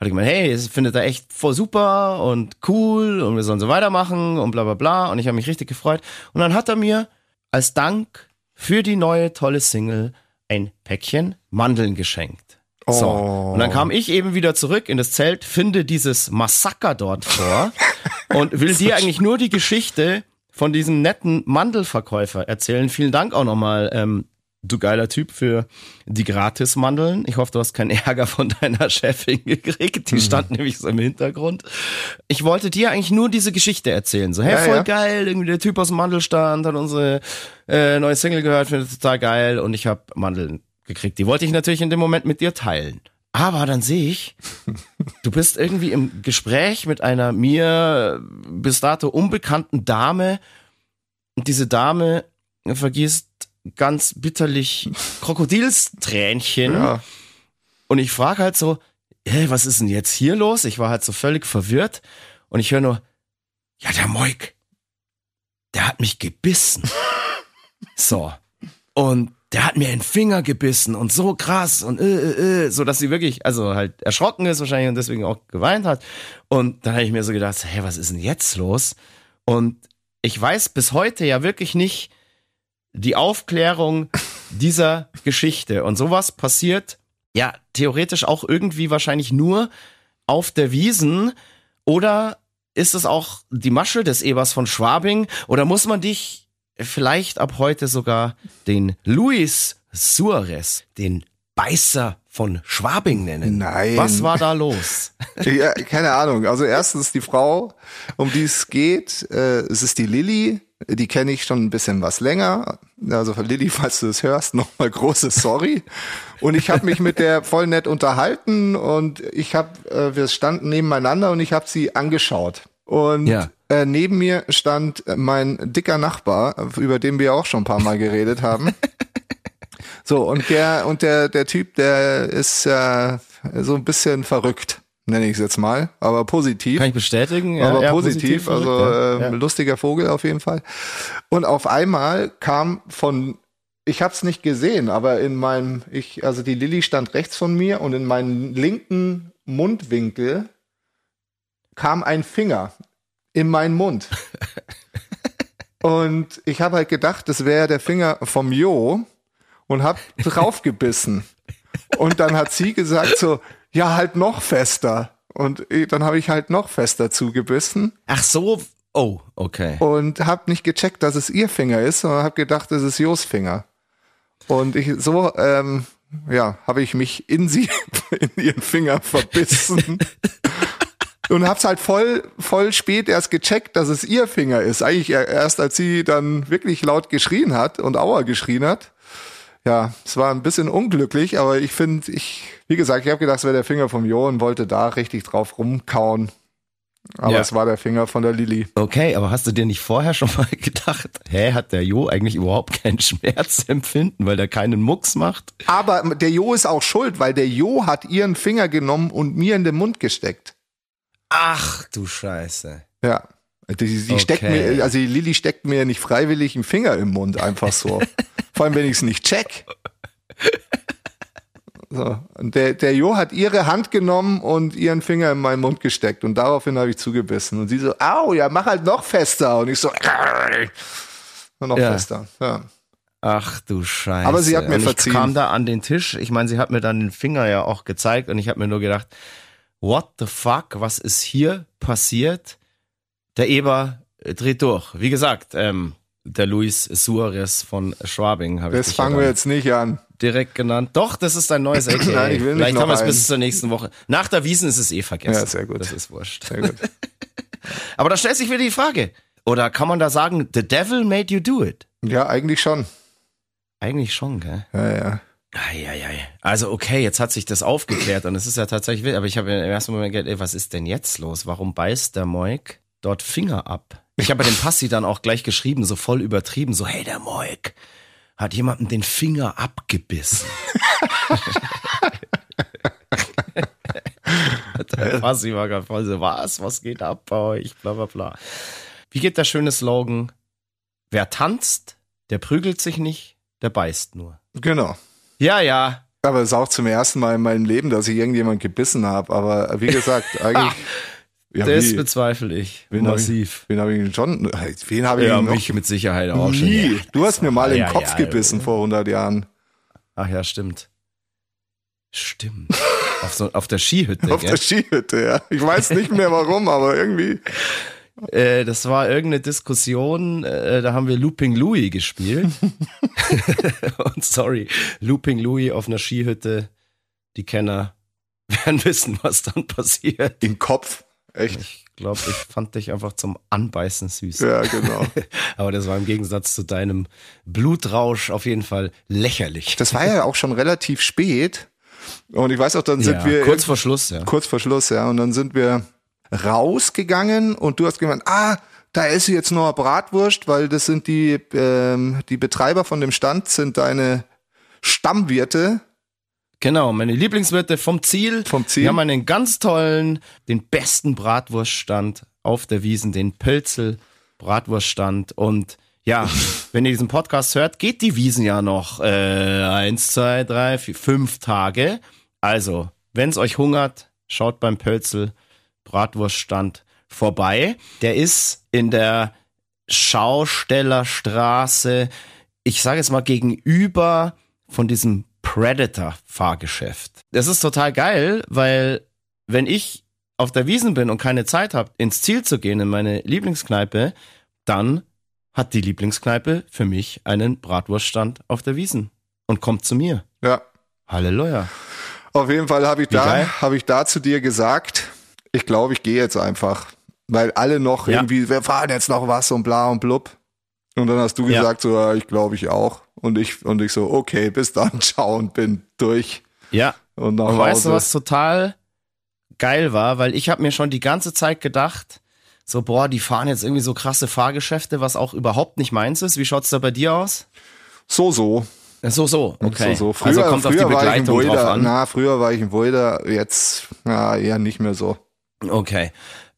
ich gemeint, hey, es findet er echt voll super und cool und wir sollen so weitermachen und bla bla bla. Und ich habe mich richtig gefreut. Und dann hat er mir als Dank für die neue tolle Single ein Päckchen Mandeln geschenkt. So. Oh. Und dann kam ich eben wieder zurück in das Zelt, finde dieses Massaker dort vor und will dir eigentlich nur die Geschichte von diesem netten Mandelverkäufer erzählen. Vielen Dank auch nochmal, ähm, du geiler Typ, für die Gratis-Mandeln. Ich hoffe, du hast keinen Ärger von deiner Chefin gekriegt. Die stand nämlich so im Hintergrund. Ich wollte dir eigentlich nur diese Geschichte erzählen. So, hey, Ja, voll ja. geil, irgendwie der Typ aus dem Mandelstand hat unsere äh, neue Single gehört, findet total geil und ich habe Mandeln gekriegt. Die wollte ich natürlich in dem Moment mit dir teilen. Aber dann sehe ich, du bist irgendwie im Gespräch mit einer mir bis dato unbekannten Dame und diese Dame vergießt ganz bitterlich Krokodilstränchen Ja. und ich frage halt so, hey, was ist denn jetzt hier los? Ich war halt so völlig verwirrt und ich höre nur, ja, der Moik, der hat mich gebissen. so. Und der hat mir in den Finger gebissen und so krass und äh, äh, äh, so dass sie wirklich, also halt erschrocken ist wahrscheinlich und deswegen auch geweint hat. Und dann habe ich mir so gedacht, hey, was ist denn jetzt los? Und ich weiß bis heute ja wirklich nicht die Aufklärung dieser Geschichte. Und sowas passiert ja theoretisch auch irgendwie wahrscheinlich nur auf der Wiesen oder ist es auch die Masche des Ebers von Schwabing oder muss man dich vielleicht ab heute sogar den Luis Suarez, den Beißer von Schwabing nennen? Nein. Was war da los? Ja, keine Ahnung. Also erstens die Frau, um die es geht, äh, es ist die Lilly. Die kenne ich schon ein bisschen was länger. Also Lilly, falls du das hörst, nochmal große Sorry. Und ich habe mich mit der voll nett unterhalten und ich habe, äh, wir standen nebeneinander und ich habe sie angeschaut. Und Ja. äh, neben mir stand mein dicker Nachbar, über den wir auch schon ein paar Mal geredet haben. So, und der, und der, der Typ, der ist äh, so ein bisschen verrückt, nenne ich es jetzt mal, aber positiv. Kann ich bestätigen? Ja, aber ja, positiv, also verrückt, ja. lustiger Vogel auf jeden Fall. Und auf einmal kam von, ich habe es nicht gesehen, aber in meinem, ich, also die Lilly stand rechts von mir und in meinen linken Mundwinkel kam ein Finger in meinen Mund. und ich habe halt gedacht, das wäre der Finger vom Jo und hab draufgebissen. Und dann hat sie gesagt so, ja, halt noch fester. Und eh, dann habe ich halt noch fester zugebissen Ach so, oh, okay. und hab nicht gecheckt, dass es ihr Finger ist, sondern hab gedacht, das ist Jos Finger. Und ich so, ähm, ja, habe ich mich in sie, in ihren Finger verbissen. Und hab's halt voll, voll spät erst gecheckt, dass es ihr Finger ist. Eigentlich erst, als sie dann wirklich laut geschrien hat und Aua geschrien hat. Ja, es war ein bisschen unglücklich, aber ich finde, ich, wie gesagt, ich habe gedacht, es wäre der Finger vom Jo und wollte da richtig drauf rumkauen. Aber Ja. es war der Finger von der Lilly. Okay, aber hast du dir nicht vorher schon mal gedacht, hä, hat der Jo eigentlich überhaupt kein Schmerzempfinden, weil der keinen Mucks macht? Aber der Jo ist auch schuld, weil der Jo hat ihren Finger genommen und mir in den Mund gesteckt. Ach du Scheiße. Ja. Die, die Okay. steckt mir, also die Lilly steckt mir nicht freiwillig einen Finger im Mund, einfach so. Vor allem, wenn ich es nicht check. So. Und der, der Jo hat ihre Hand genommen und ihren Finger in meinen Mund gesteckt und daraufhin habe ich zugebissen. Und sie so, au, ja, mach halt noch fester. Und ich so, nur noch Ja. fester. Ja. Ach du Scheiße. Aber sie hat mir und ich verziehen. kam da an den Tisch. Ich meine, sie hat mir dann den Finger ja auch gezeigt und ich habe mir nur gedacht, what the fuck, was ist hier passiert? Der Eber dreht durch. Wie gesagt, ähm, der Luis Suarez von Schwabing habe ich Das fangen wir jetzt nicht an. direkt genannt. Doch, das ist ein neues AKA. Nein, ich will nicht Vielleicht haben wir es bis zur nächsten Woche. Nach der Wiesen ist es eh vergessen. Ja, sehr gut. Das ist wurscht. Sehr gut. Aber da stellt sich wieder die Frage. Oder kann man da sagen, the devil made you do it? Ja, eigentlich schon. Eigentlich schon, gell? Ja, ja. Eieiei. Also okay, jetzt hat sich das aufgeklärt und es ist ja tatsächlich wild, aber ich habe im ersten Moment gedacht, ey, was ist denn jetzt los? Warum beißt der Moik dort Finger ab? Ich habe dem Passi dann auch gleich geschrieben, so voll übertrieben, so hey, der Moik hat jemandem den Finger abgebissen. der Passi war gerade voll so, was, was geht ab bei euch, bla bla bla. Wie geht der schöne Slogan? Wer tanzt, der prügelt sich nicht, der beißt nur. Genau. Ja, ja. Aber es ist auch zum ersten Mal in meinem Leben, dass ich irgendjemand gebissen habe. Aber wie gesagt, eigentlich. Ja, das wie? bezweifle ich. Wen hab Massiv. Wen habe ich denn schon? Wen habe ich Ja, noch? mich mit Sicherheit auch schon. Nie. Ja. Du hast mir mal Ja, den Kopf gebissen vor 100 Jahren. Ach ja, stimmt. Stimmt. auf, so, auf der Skihütte, Auf gell? der Skihütte, ja. Ich weiß nicht mehr warum, aber irgendwie. Äh, das war irgendeine Diskussion, äh, da haben wir Looping Louis gespielt. Und sorry, Looping Louis auf einer Skihütte, die Kenner werden wissen, was dann passiert. Im Kopf. Echt. Ich glaube, ich fand dich einfach zum Anbeißen süß. Ja, genau. Aber das war im Gegensatz zu deinem Blutrausch auf jeden Fall lächerlich. Das war ja auch schon relativ spät. Und ich weiß auch, dann sind ja, wir kurz vor Schluss, ja. kurz vor Schluss, ja. Und dann sind wir rausgegangen und du hast gemeint, ah, da esse ich jetzt noch Bratwurst, weil das sind die, ähm, die Betreiber von dem Stand, sind deine Stammwirte. Genau, meine Lieblingswirte vom Ziel. Vom Ziel. Wir haben einen ganz tollen, den besten Bratwurststand auf der Wiesen, den Pölzel Bratwurststand. Und ja, wenn ihr diesen Podcast hört, geht die Wiesen ja noch äh, eins, zwei, drei, vier, fünf Tage. Also, wenn es euch hungert, schaut beim Pölzel Bratwurststand vorbei. Der ist in der Schaustellerstraße, ich sage jetzt mal gegenüber von diesem Predator-Fahrgeschäft. Das ist total geil, weil wenn ich auf der Wiesen bin und keine Zeit habe, ins Ziel zu gehen, in meine Lieblingskneipe, dann hat die Lieblingskneipe für mich einen Bratwurststand auf der Wiesen und kommt zu mir. Ja. Halleluja. Auf jeden Fall habe ich da, habe ich da zu dir gesagt, ich glaube, ich gehe jetzt einfach. Weil alle noch Ja. irgendwie, wir fahren jetzt noch was und bla und blub. Und dann hast du Ja. gesagt, so, ja, ich glaube, ich auch. Und ich, und ich so, okay, bis dann, ciao und bin durch. Ja, Und nach Hause. weißt du, was total geil war? Weil ich habe mir schon die ganze Zeit gedacht, so, boah, die fahren jetzt irgendwie so krasse Fahrgeschäfte, was auch überhaupt nicht meins ist. Wie schaut's da bei dir aus? So, so. So, so, okay. So, so. Früher, also kommt auf die Begleitung drauf Voider. an. Na, früher war ich ein Voider, jetzt na, eher nicht mehr so. Okay.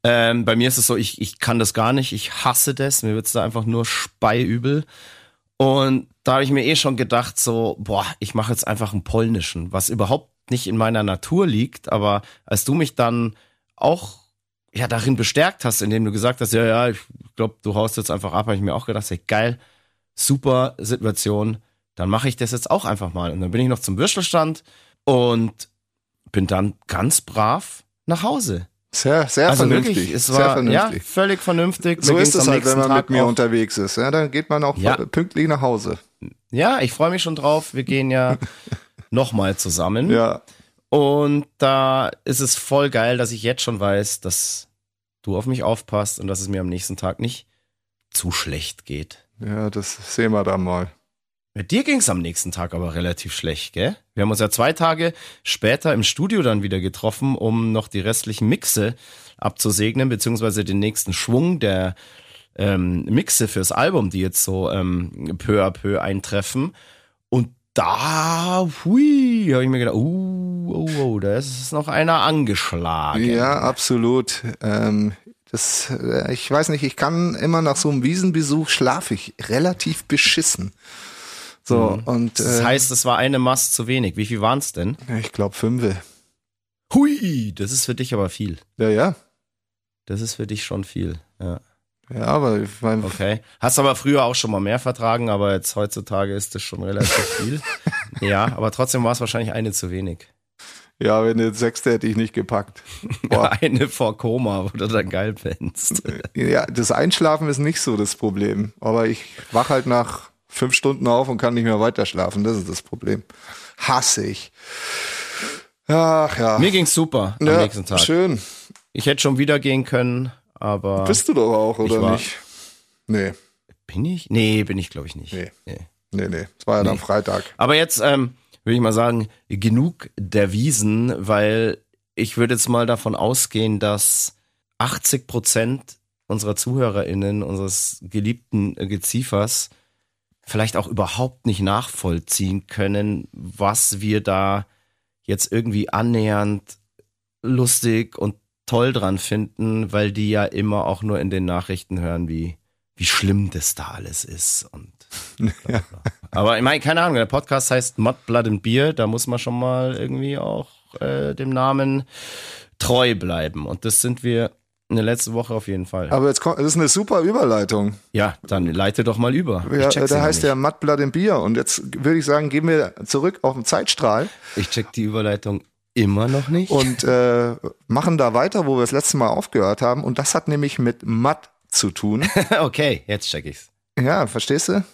Ähm, bei mir ist es so, ich, ich kann das gar nicht, ich hasse das, mir wird's da einfach nur speiübel. Und da habe ich mir eh schon gedacht, so, boah, ich mache jetzt einfach einen polnischen, was überhaupt nicht in meiner Natur liegt, aber als du mich dann auch ja darin bestärkt hast, indem du gesagt hast, ja, ja, ich glaube, du haust jetzt einfach ab, habe ich mir auch gedacht, hey, geil, super Situation, dann mache ich das jetzt auch einfach mal. Und dann bin ich noch zum Würstelstand und bin dann ganz brav nach Hause. Sehr, sehr Also vernünftig. wirklich, es sehr war ja, vernünftig. völlig vernünftig. so ist es halt, wenn man mit Tag mir auch- unterwegs ist. Ja, dann geht man auch Ja. pünktlich nach Hause. Ja, ich freue mich schon drauf. Wir gehen ja nochmal zusammen. Ja. Und da ist es voll geil, dass ich jetzt schon weiß, dass du auf mich aufpasst und dass es mir am nächsten Tag nicht zu schlecht geht. Ja, das sehen wir dann mal. Mit dir ging es am nächsten Tag aber relativ schlecht, gell? Wir haben uns ja zwei Tage später im Studio dann wieder getroffen, um noch die restlichen Mixe abzusegnen, beziehungsweise den nächsten Schwung der ähm, Mixe fürs Album, die jetzt so ähm, peu à peu eintreffen. Und da, hui, habe ich mir gedacht, uh, oh, oh, da ist noch einer angeschlagen. Ja, absolut. Ähm, das, äh, ich weiß nicht, ich kann immer nach so einem Wiesenbesuch schlafe ich relativ beschissen. So, und Mhm. Das äh, heißt, es war eine Mast zu wenig. Wie viel waren es denn? ich glaube fünfe. Hui, das ist für dich aber viel. Ja, ja. Das ist für dich schon viel. Ja. Ja, aber ich mein, Okay. Hast aber früher auch schon mal mehr vertragen, aber jetzt heutzutage ist das schon relativ viel. ja, aber trotzdem war es wahrscheinlich eine zu wenig. ja, wenn du sechste hätte ich nicht gepackt. Boah. Eine vor Koma, wo du dann geil pennst. Ja, das Einschlafen ist nicht so das Problem. Aber ich wach halt nach fünf Stunden auf und kann nicht mehr weiter schlafen. Das ist das Problem. Hasse ich. Ach ja. Mir ging's super am ja, nächsten Tag. Schön. Ich hätte schon wieder gehen können, aber Bist du doch auch, oder nicht? Nee. bin ich? Nee, bin ich glaube ich nicht. Nee. Nee. Nee, nee, es war ja dann Freitag. Aber jetzt ähm, würde ich mal sagen, genug der Wiesen, weil ich würde jetzt mal davon ausgehen, dass 80 Prozent unserer ZuhörerInnen, unseres geliebten Geziefers, vielleicht auch überhaupt nicht nachvollziehen können, was wir da jetzt irgendwie annähernd lustig und toll dran finden, weil die ja immer auch nur in den Nachrichten hören, wie, wie schlimm das da alles ist. Und ja. Aber ich meine, keine Ahnung, der Podcast heißt Mud, Blood and Beer, da muss man schon mal irgendwie auch äh, dem Namen treu bleiben. Und das sind wir in der letzten Woche auf jeden Fall. Aber jetzt kommt, das ist eine super Überleitung. Ja, dann leite doch mal über. Ja, da heißt der Mud, Blood and Beer. Und jetzt würde ich sagen, gehen wir zurück auf den Zeitstrahl. Ich check die Überleitung immer noch nicht. Und äh, machen da weiter, wo wir das letzte Mal aufgehört haben. Und das hat nämlich mit Mud zu tun. okay, jetzt check ich's. Ja, verstehst du?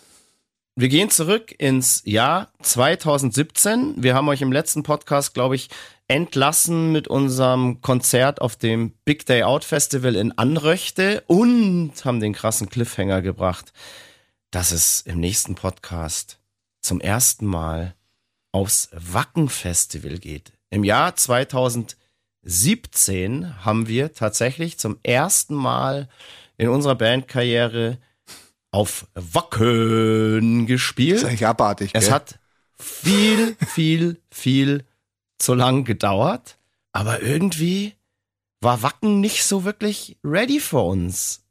Wir gehen zurück ins Jahr 2017. Wir haben euch im letzten Podcast, glaube ich, entlassen mit unserem Konzert auf dem Big Day Out Festival in Anröchte und haben den krassen Cliffhanger gebracht, dass es im nächsten Podcast zum ersten Mal aufs Wacken Festival geht. Im Jahr 2017 haben wir tatsächlich zum ersten Mal in unserer Bandkarriere auf Wacken gespielt. Das ist ja abartig. Es gell? hat viel, viel, viel zu lang gedauert, aber irgendwie war Wacken nicht so wirklich ready für uns.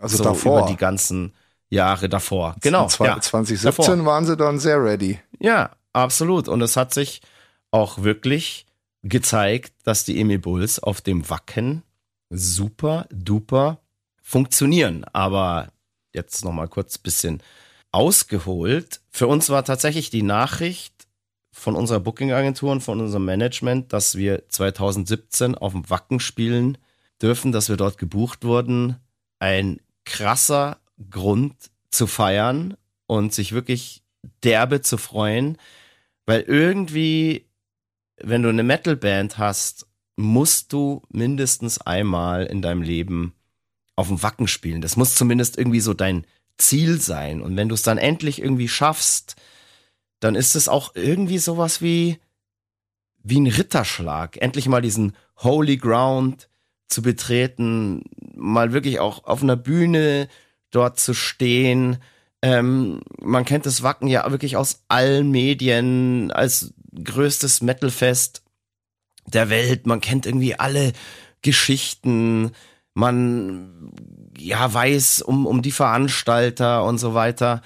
Also so davor. Über die ganzen Jahre davor. Genau. Ja, 2017 davor. waren sie dann sehr ready. Ja, absolut. Und es hat sich auch wirklich gezeigt, dass die Emil Bulls auf dem Wacken super duper funktionieren. Aber jetzt nochmal kurz bisschen ausgeholt. Für uns war tatsächlich die Nachricht von unserer Booking-Agentur und von unserem Management, dass wir 2017 auf dem Wacken spielen dürfen, dass wir dort gebucht wurden. Ein krasser Grund zu feiern und sich wirklich derbe zu freuen, weil irgendwie, wenn du eine Metal-Band hast, musst du mindestens einmal in deinem Leben auf dem Wacken spielen. Das muss zumindest irgendwie so dein Ziel sein. Und wenn du es dann endlich irgendwie schaffst, dann ist es auch irgendwie sowas wie, wie ein Ritterschlag. Endlich mal diesen Holy Ground zu betreten, mal wirklich auch auf einer Bühne dort zu stehen. Ähm, man kennt das Wacken ja wirklich aus allen Medien als größtes Metalfest der Welt. Man kennt irgendwie alle Geschichten man ja weiß um, um die Veranstalter und so weiter.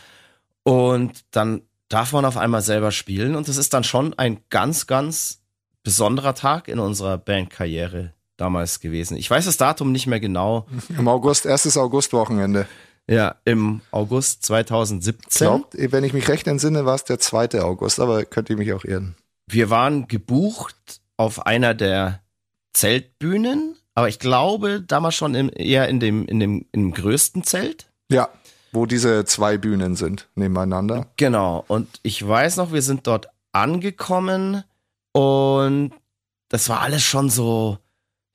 Und dann darf man auf einmal selber spielen. Und das ist dann schon ein ganz, ganz besonderer Tag in unserer Bandkarriere damals gewesen. Ich weiß das Datum nicht mehr genau. Im August, erstes Augustwochenende. Ja, im August 2017. Glaubt, wenn ich mich recht entsinne, war es der 2. August, aber könnt ihr mich auch irren. Wir waren gebucht auf einer der Zeltbühnen aber ich glaube, damals schon im, eher in dem, in dem, im größten Zelt. Ja, wo diese zwei Bühnen sind nebeneinander. Genau. Und ich weiß noch, wir sind dort angekommen und das war alles schon so,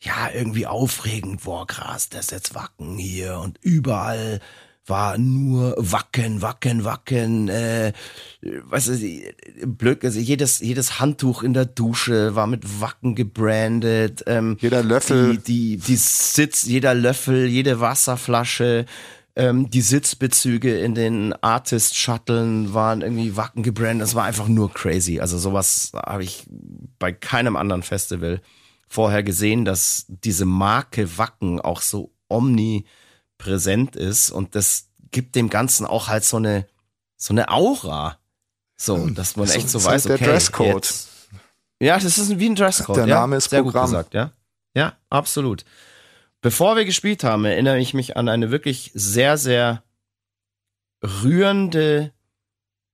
ja, irgendwie aufregend. Boah, krass, das ist jetzt Wacken hier und überall war nur Wacken, Wacken, Wacken. Äh, weißt du, blöd, also jedes, jedes Handtuch in der Dusche war mit Wacken gebrandet. Ähm, jeder Löffel. Die, die, die Sitz, jeder Löffel, jede Wasserflasche. Ähm, die Sitzbezüge in den Artist-Shuttlen waren irgendwie Wacken gebrandet. Das war einfach nur crazy. Also sowas habe ich bei keinem anderen Festival vorher gesehen, dass diese Marke Wacken auch so omni präsent ist und das gibt dem Ganzen auch halt so eine, so eine Aura. So, hm. dass man echt so, so weiß, okay. Der Dresscode. Jetzt, ja, das ist wie ein Dresscode. Der Name ja, ist sehr Programm. gut gesagt, ja. Ja, absolut. Bevor wir gespielt haben, erinnere ich mich an eine wirklich sehr, sehr rührende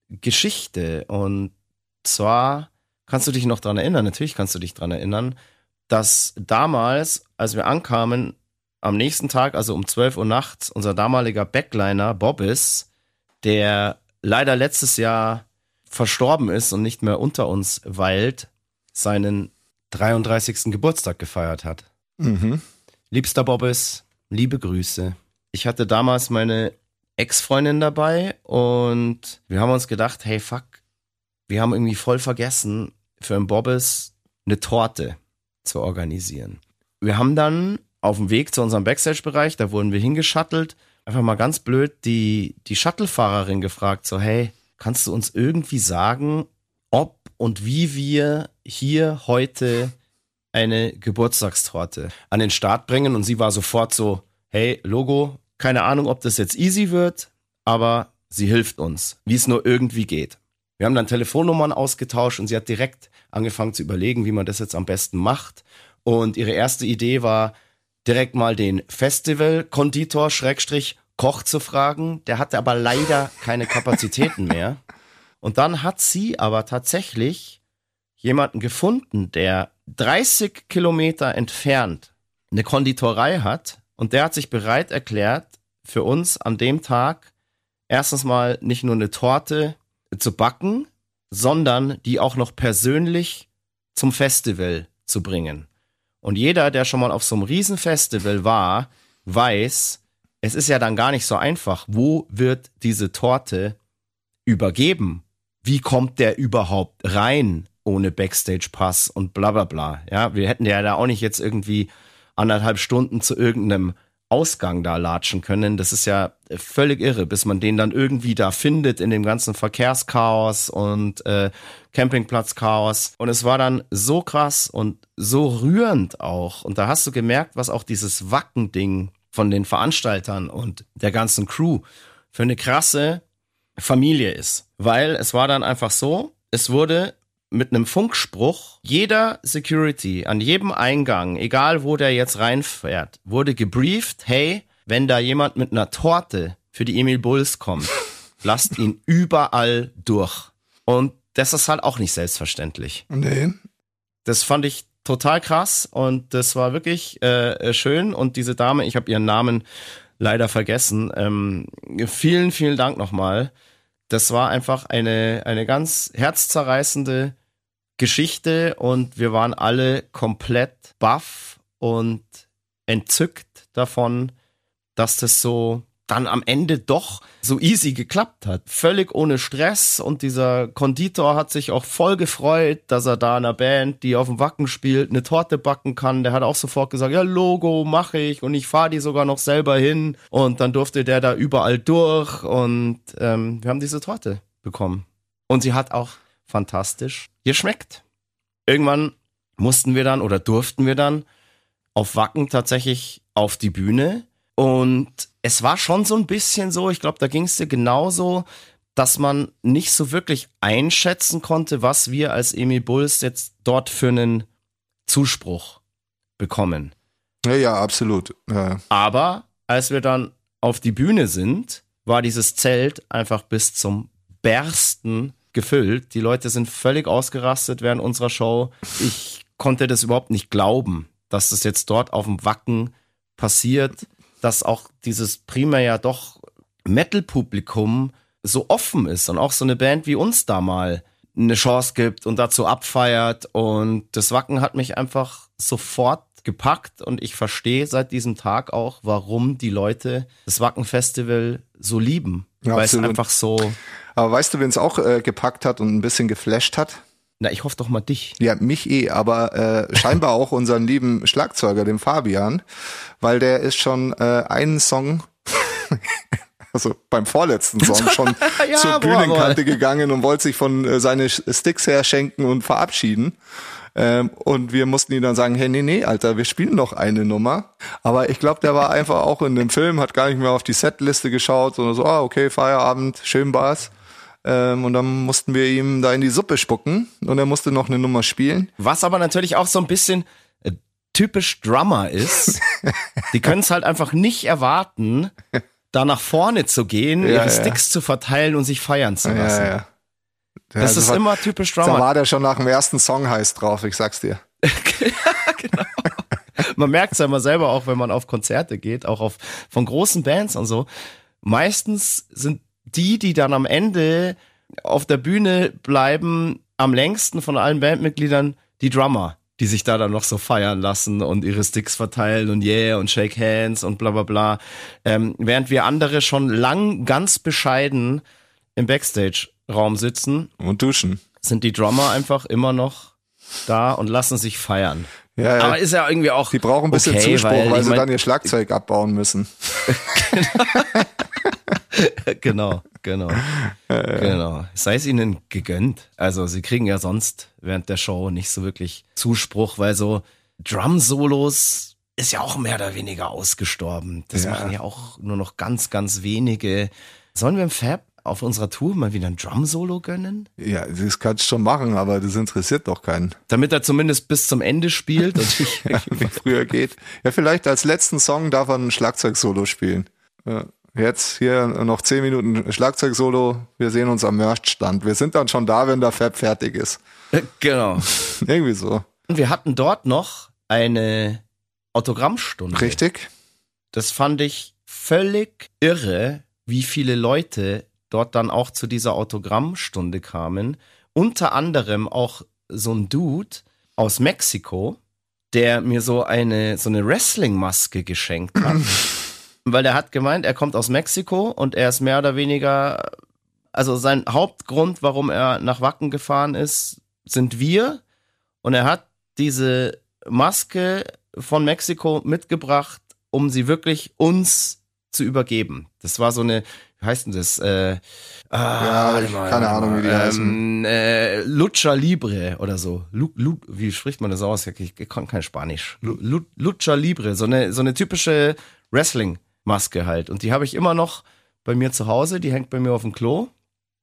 Geschichte. Und zwar kannst du dich noch dran erinnern, natürlich kannst du dich dran erinnern, dass damals, als wir ankamen, am nächsten Tag, also um 12 Uhr nachts, unser damaliger Backliner Bobbis, der leider letztes Jahr verstorben ist und nicht mehr unter uns weilt, seinen 33. Geburtstag gefeiert hat. Mhm. Liebster Bobbis, liebe Grüße. Ich hatte damals meine Ex-Freundin dabei und wir haben uns gedacht, hey fuck, wir haben irgendwie voll vergessen, für einen Bobbes eine Torte zu organisieren. Wir haben dann auf dem Weg zu unserem Backstage-Bereich, da wurden wir hingeschuttelt, einfach mal ganz blöd die, die Shuttle-Fahrerin gefragt, so hey, kannst du uns irgendwie sagen, ob und wie wir hier heute eine Geburtstagstorte an den Start bringen? Und sie war sofort so, hey, Logo, keine Ahnung, ob das jetzt easy wird, aber sie hilft uns, wie es nur irgendwie geht. Wir haben dann Telefonnummern ausgetauscht und sie hat direkt angefangen zu überlegen, wie man das jetzt am besten macht. Und ihre erste Idee war, direkt mal den Festival-Konditor Schrägstrich Koch zu fragen. Der hatte aber leider keine Kapazitäten mehr. Und dann hat sie aber tatsächlich jemanden gefunden, der 30 Kilometer entfernt eine Konditorei hat. Und der hat sich bereit erklärt, für uns an dem Tag erstens mal nicht nur eine Torte zu backen, sondern die auch noch persönlich zum Festival zu bringen. Und jeder, der schon mal auf so einem Riesenfestival war, weiß, es ist ja dann gar nicht so einfach. Wo wird diese Torte übergeben? Wie kommt der überhaupt rein ohne Backstage-Pass und bla bla bla? Ja, wir hätten ja da auch nicht jetzt irgendwie anderthalb Stunden zu irgendeinem Ausgang da latschen können. Das ist ja völlig irre, bis man den dann irgendwie da findet in dem ganzen Verkehrschaos und äh, Campingplatzchaos. Und es war dann so krass und so rührend auch. Und da hast du gemerkt, was auch dieses Wacken-Ding von den Veranstaltern und der ganzen Crew für eine krasse Familie ist. Weil es war dann einfach so, es wurde mit einem Funkspruch jeder Security an jedem Eingang, egal wo der jetzt reinfährt, wurde gebrieft, hey, wenn da jemand mit einer Torte für die Emil Bulls kommt, lasst ihn überall durch. Und das ist halt auch nicht selbstverständlich. Nee. Das fand ich total krass und das war wirklich äh, schön. Und diese Dame, ich habe ihren Namen leider vergessen. Ähm, vielen, vielen Dank nochmal das war einfach eine, eine ganz herzzerreißende Geschichte und wir waren alle komplett baff und entzückt davon, dass das so dann am Ende doch so easy geklappt hat. Völlig ohne Stress und dieser Konditor hat sich auch voll gefreut, dass er da in einer Band, die auf dem Wacken spielt, eine Torte backen kann. Der hat auch sofort gesagt, ja, Logo mache ich und ich fahre die sogar noch selber hin und dann durfte der da überall durch und ähm, wir haben diese Torte bekommen. Und sie hat auch fantastisch geschmeckt. Irgendwann mussten wir dann oder durften wir dann auf Wacken tatsächlich auf die Bühne und es war schon so ein bisschen so, ich glaube, da ging es dir genauso, dass man nicht so wirklich einschätzen konnte, was wir als Emil Bulls jetzt dort für einen Zuspruch bekommen. Ja, ja, absolut. Ja. Aber als wir dann auf die Bühne sind, war dieses Zelt einfach bis zum Bersten gefüllt. Die Leute sind völlig ausgerastet während unserer Show. Ich konnte das überhaupt nicht glauben, dass das jetzt dort auf dem Wacken passiert dass auch dieses primär ja doch Metal-Publikum so offen ist und auch so eine Band wie uns da mal eine Chance gibt und dazu abfeiert. Und das Wacken hat mich einfach sofort gepackt und ich verstehe seit diesem Tag auch, warum die Leute das Wacken-Festival so lieben. Ja, weil es einfach so. Aber weißt du, wen es auch äh, gepackt hat und ein bisschen geflasht hat? Na, ich hoffe doch mal dich. Ja, mich eh, aber äh, scheinbar auch unseren lieben Schlagzeuger, den Fabian, weil der ist schon äh, einen Song, also beim vorletzten Song schon ja, zur Bühnenkante gegangen und wollte sich von äh, seine Sticks her schenken und verabschieden. Ähm, und wir mussten ihm dann sagen, hey, nee, nee, Alter, wir spielen noch eine Nummer. Aber ich glaube, der war einfach auch in dem Film, hat gar nicht mehr auf die Setliste geschaut, sondern so, ah, okay, Feierabend, schön war's. Ähm, und dann mussten wir ihm da in die Suppe spucken und er musste noch eine Nummer spielen. Was aber natürlich auch so ein bisschen äh, typisch Drummer ist. Die können es halt einfach nicht erwarten, da nach vorne zu gehen, ja, ihre ja. Sticks zu verteilen und sich feiern zu lassen. Ja, ja. Das also ist immer typisch Drummer. Da war der schon nach dem ersten Song heiß drauf, ich sag's dir. ja, genau. Man merkt es ja immer selber auch, wenn man auf Konzerte geht, auch auf von großen Bands und so. Meistens sind die, die dann am Ende auf der Bühne bleiben, am längsten von allen Bandmitgliedern die Drummer. die sich da dann noch so feiern lassen und ihre Sticks verteilen und yeah und shake hands und bla bla bla. Ähm, während wir andere schon lang ganz bescheiden im Backstage-Raum sitzen, Und duschen. sind die Drummer einfach immer noch da und lassen sich feiern. Ja, ja. Aber ist ja irgendwie auch. Die brauchen ein bisschen okay, Zuspruch, weil, ich sie mein- dann ihr Schlagzeug abbauen müssen. genau, genau. genau. Sei es ihnen gegönnt. Also sie kriegen ja sonst während der Show nicht so wirklich Zuspruch, weil so Drum-Solos ist ja auch mehr oder weniger ausgestorben. Das Ja. machen ja auch nur noch ganz, ganz wenige. Sollen wir im Fab auf unserer Tour mal wieder ein Drum-Solo gönnen? Ja, das kannst du schon machen, aber das interessiert doch keinen, Damit er zumindest bis zum Ende spielt und ich wie früher geht. Ja, vielleicht als letzten Song darf er ein Schlagzeugsolo spielen. Ja. Jetzt hier noch zehn Minuten Schlagzeugsolo. Wir sehen uns am Merch-Stand. Wir sind dann schon da, wenn der Fab fertig ist. genau. Irgendwie so. Und wir hatten dort noch eine Autogrammstunde. Richtig? Das fand ich völlig irre, wie viele Leute dort dann auch zu dieser Autogrammstunde kamen. Unter anderem auch so ein Dude aus Mexiko, der mir so eine, so eine Wrestling-Maske geschenkt hat. Weil er hat gemeint, er kommt aus Mexiko und er ist mehr oder weniger, also sein Hauptgrund, warum er nach Wacken gefahren ist, sind wir. Und er hat diese Maske von Mexiko mitgebracht, um sie wirklich uns zu übergeben. Das war so eine, wie heißt denn das? Äh, ah, Ja, ich- mal, keine Ahnung, wie die ähm, Äh, Lucha Libre oder so. Lu, Lu, wie spricht man das aus? Ich, ich kann kein Spanisch. Lu, Lu, Lucha Libre, so eine, so eine typische Wrestling-Maske halt. Und die habe ich immer noch bei mir zu Hause. Die hängt bei mir auf dem Klo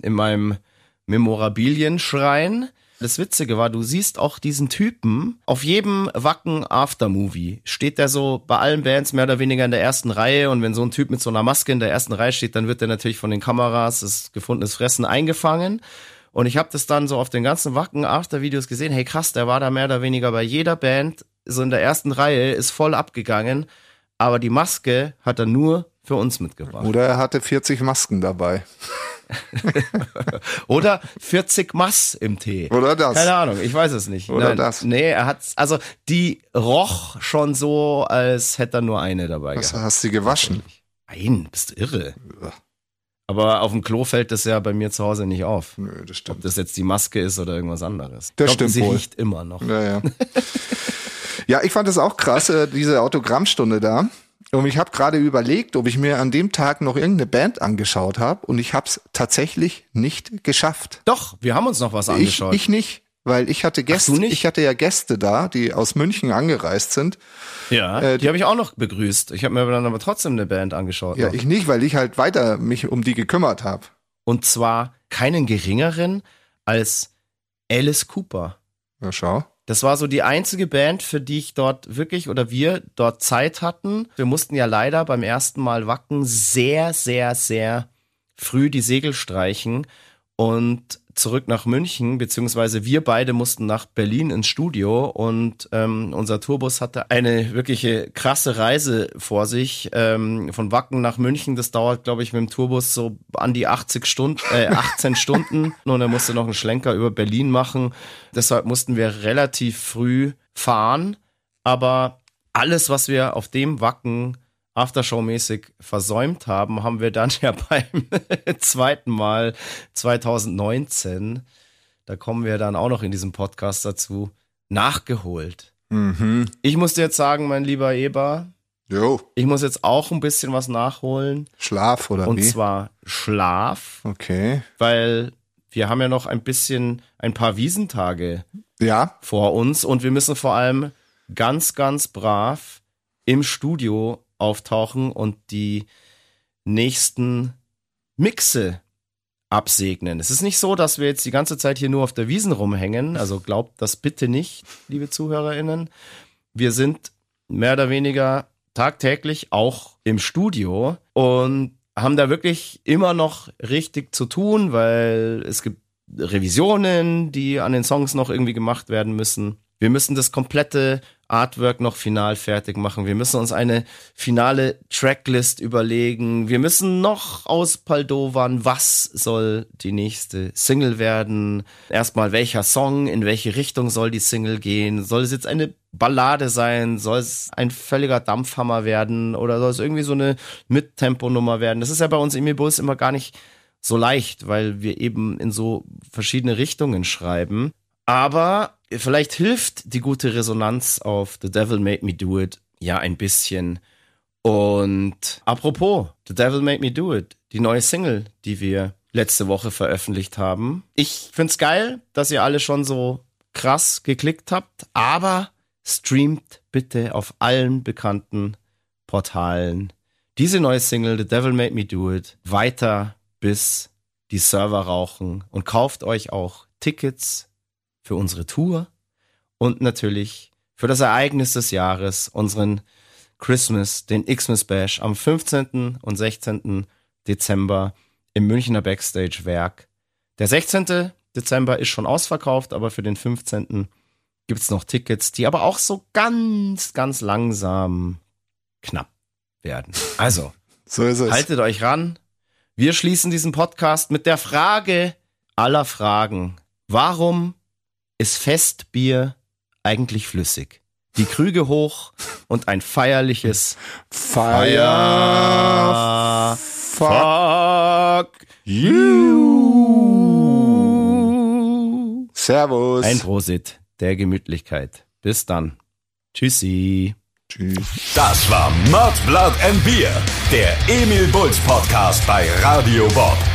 in meinem Memorabilienschrein. Das Witzige war, du siehst auch diesen Typen auf jedem Wacken Aftermovie. Steht der so bei allen Bands mehr oder weniger in der ersten Reihe und wenn so ein Typ mit so einer Maske in der ersten Reihe steht, dann wird der natürlich von den Kameras, das gefundenes Fressen eingefangen. Und ich habe das dann so auf den ganzen Wacken After-Videos gesehen. Hey krass, der war da mehr oder weniger bei jeder Band so in der ersten Reihe, ist voll abgegangen. Aber die Maske hat er nur für uns mitgebracht. Oder er hatte 40 Masken dabei. Oder 40 Mass im Tee. Oder das. Keine Ahnung, ich weiß es nicht. Oder das. Nee, er hat, also die roch schon so, als hätte er nur eine dabei Was gehabt. hast du gewaschen? Nein, bist du irre. Aber auf dem Klo fällt das ja bei mir zu Hause nicht auf. Nö, das Ob stimmt. das jetzt die Maske ist oder irgendwas anderes. Das Ich glaub, stimmt Sie wohl. riecht immer noch. Ja, ja. ja, ich fand es auch krass, äh, diese Autogrammstunde da. Und ich habe gerade überlegt, ob ich mir an dem Tag noch irgendeine Band angeschaut habe. Und ich habe es tatsächlich nicht geschafft. Doch, wir haben uns noch was Ich, angeschaut. ich nicht, weil ich hatte Gäste, du nicht? ich hatte ja Gäste da, die aus München angereist sind. ja, äh, die habe ich auch noch begrüßt. Ich habe mir dann aber trotzdem eine Band angeschaut. Ja, noch. ich nicht, weil ich halt weiter mich um die gekümmert habe. Und zwar keinen geringeren als Alice Cooper. Ja, schau. Das war so die einzige Band, für die ich dort wirklich oder wir dort Zeit hatten. Wir mussten ja leider beim ersten Mal Wacken sehr, sehr, sehr früh die Segel streichen und zurück nach München, beziehungsweise wir beide mussten nach Berlin ins Studio und ähm, unser Tourbus hatte eine wirkliche krasse Reise vor sich. Ähm, von Wacken nach München, das dauert, glaube ich, mit dem Tourbus so an die 80 Stunden, äh, 18 Stunden. Und er musste noch einen Schlenker über Berlin machen. Deshalb mussten wir relativ früh fahren. Aber alles, was wir auf dem Wacken Aftershow-mäßig versäumt haben, haben wir dann ja beim zweiten Mal 2019, da kommen wir dann auch noch in diesem Podcast dazu, nachgeholt. Mhm. Ich muss dir jetzt sagen, mein lieber Eber, Jo, ich muss jetzt auch ein bisschen was nachholen. Schlaf oder Und wie? zwar Schlaf, Okay. weil wir haben ja noch ein bisschen, ein paar Wiesentage Ja, vor uns und wir müssen vor allem ganz, ganz brav im Studio auftauchen und die nächsten Mixe absegnen. Es ist nicht so, dass wir jetzt die ganze Zeit hier nur auf der Wiesen rumhängen, also glaubt das bitte nicht, liebe ZuhörerInnen. Wir sind mehr oder weniger tagtäglich auch im Studio und haben da wirklich immer noch richtig zu tun, weil es gibt Revisionen, die an den Songs noch irgendwie gemacht werden müssen. Wir müssen das komplette Artwork noch final fertig machen. Wir müssen uns eine finale Tracklist überlegen. Wir müssen noch auspaldowern, was soll die nächste Single werden. Erstmal welcher Song, in welche Richtung soll die Single gehen? Soll es jetzt eine Ballade sein? Soll es ein völliger Dampfhammer werden? Oder soll es irgendwie so eine Mittempo-Nummer werden? Das ist ja bei uns im Bus immer gar nicht so leicht, weil wir eben in so verschiedene Richtungen schreiben. Aber vielleicht hilft die gute Resonanz auf The Devil Made Me Do It ja ein bisschen. Und apropos, The Devil Made Me Do It, die neue Single, die wir letzte Woche veröffentlicht haben. Ich find's geil, dass ihr alle schon so krass geklickt habt, aber streamt bitte auf allen bekannten Portalen diese neue Single The Devil Made Me Do It weiter bis die Server rauchen und kauft euch auch Tickets für unsere Tour und natürlich für das Ereignis des Jahres, unseren Christmas, den Xmas Bash am 15. und 16. Dezember im Münchner Backstage-Werk. Der 16. Dezember ist schon ausverkauft, aber für den 15. gibt's noch Tickets, die aber auch so ganz, ganz langsam knapp werden. Also, So es. haltet euch ran. Wir schließen diesen Podcast mit der Frage aller Fragen. Warum ist Festbier eigentlich flüssig? Die Krüge hoch und ein feierliches Fire. Fuck you. Servus. Ein Prosit der Gemütlichkeit. Bis dann. Tschüssi. Tschüss. Das war Mud, Blood and Beer, der Emil Bulls Podcast bei Radio Bob.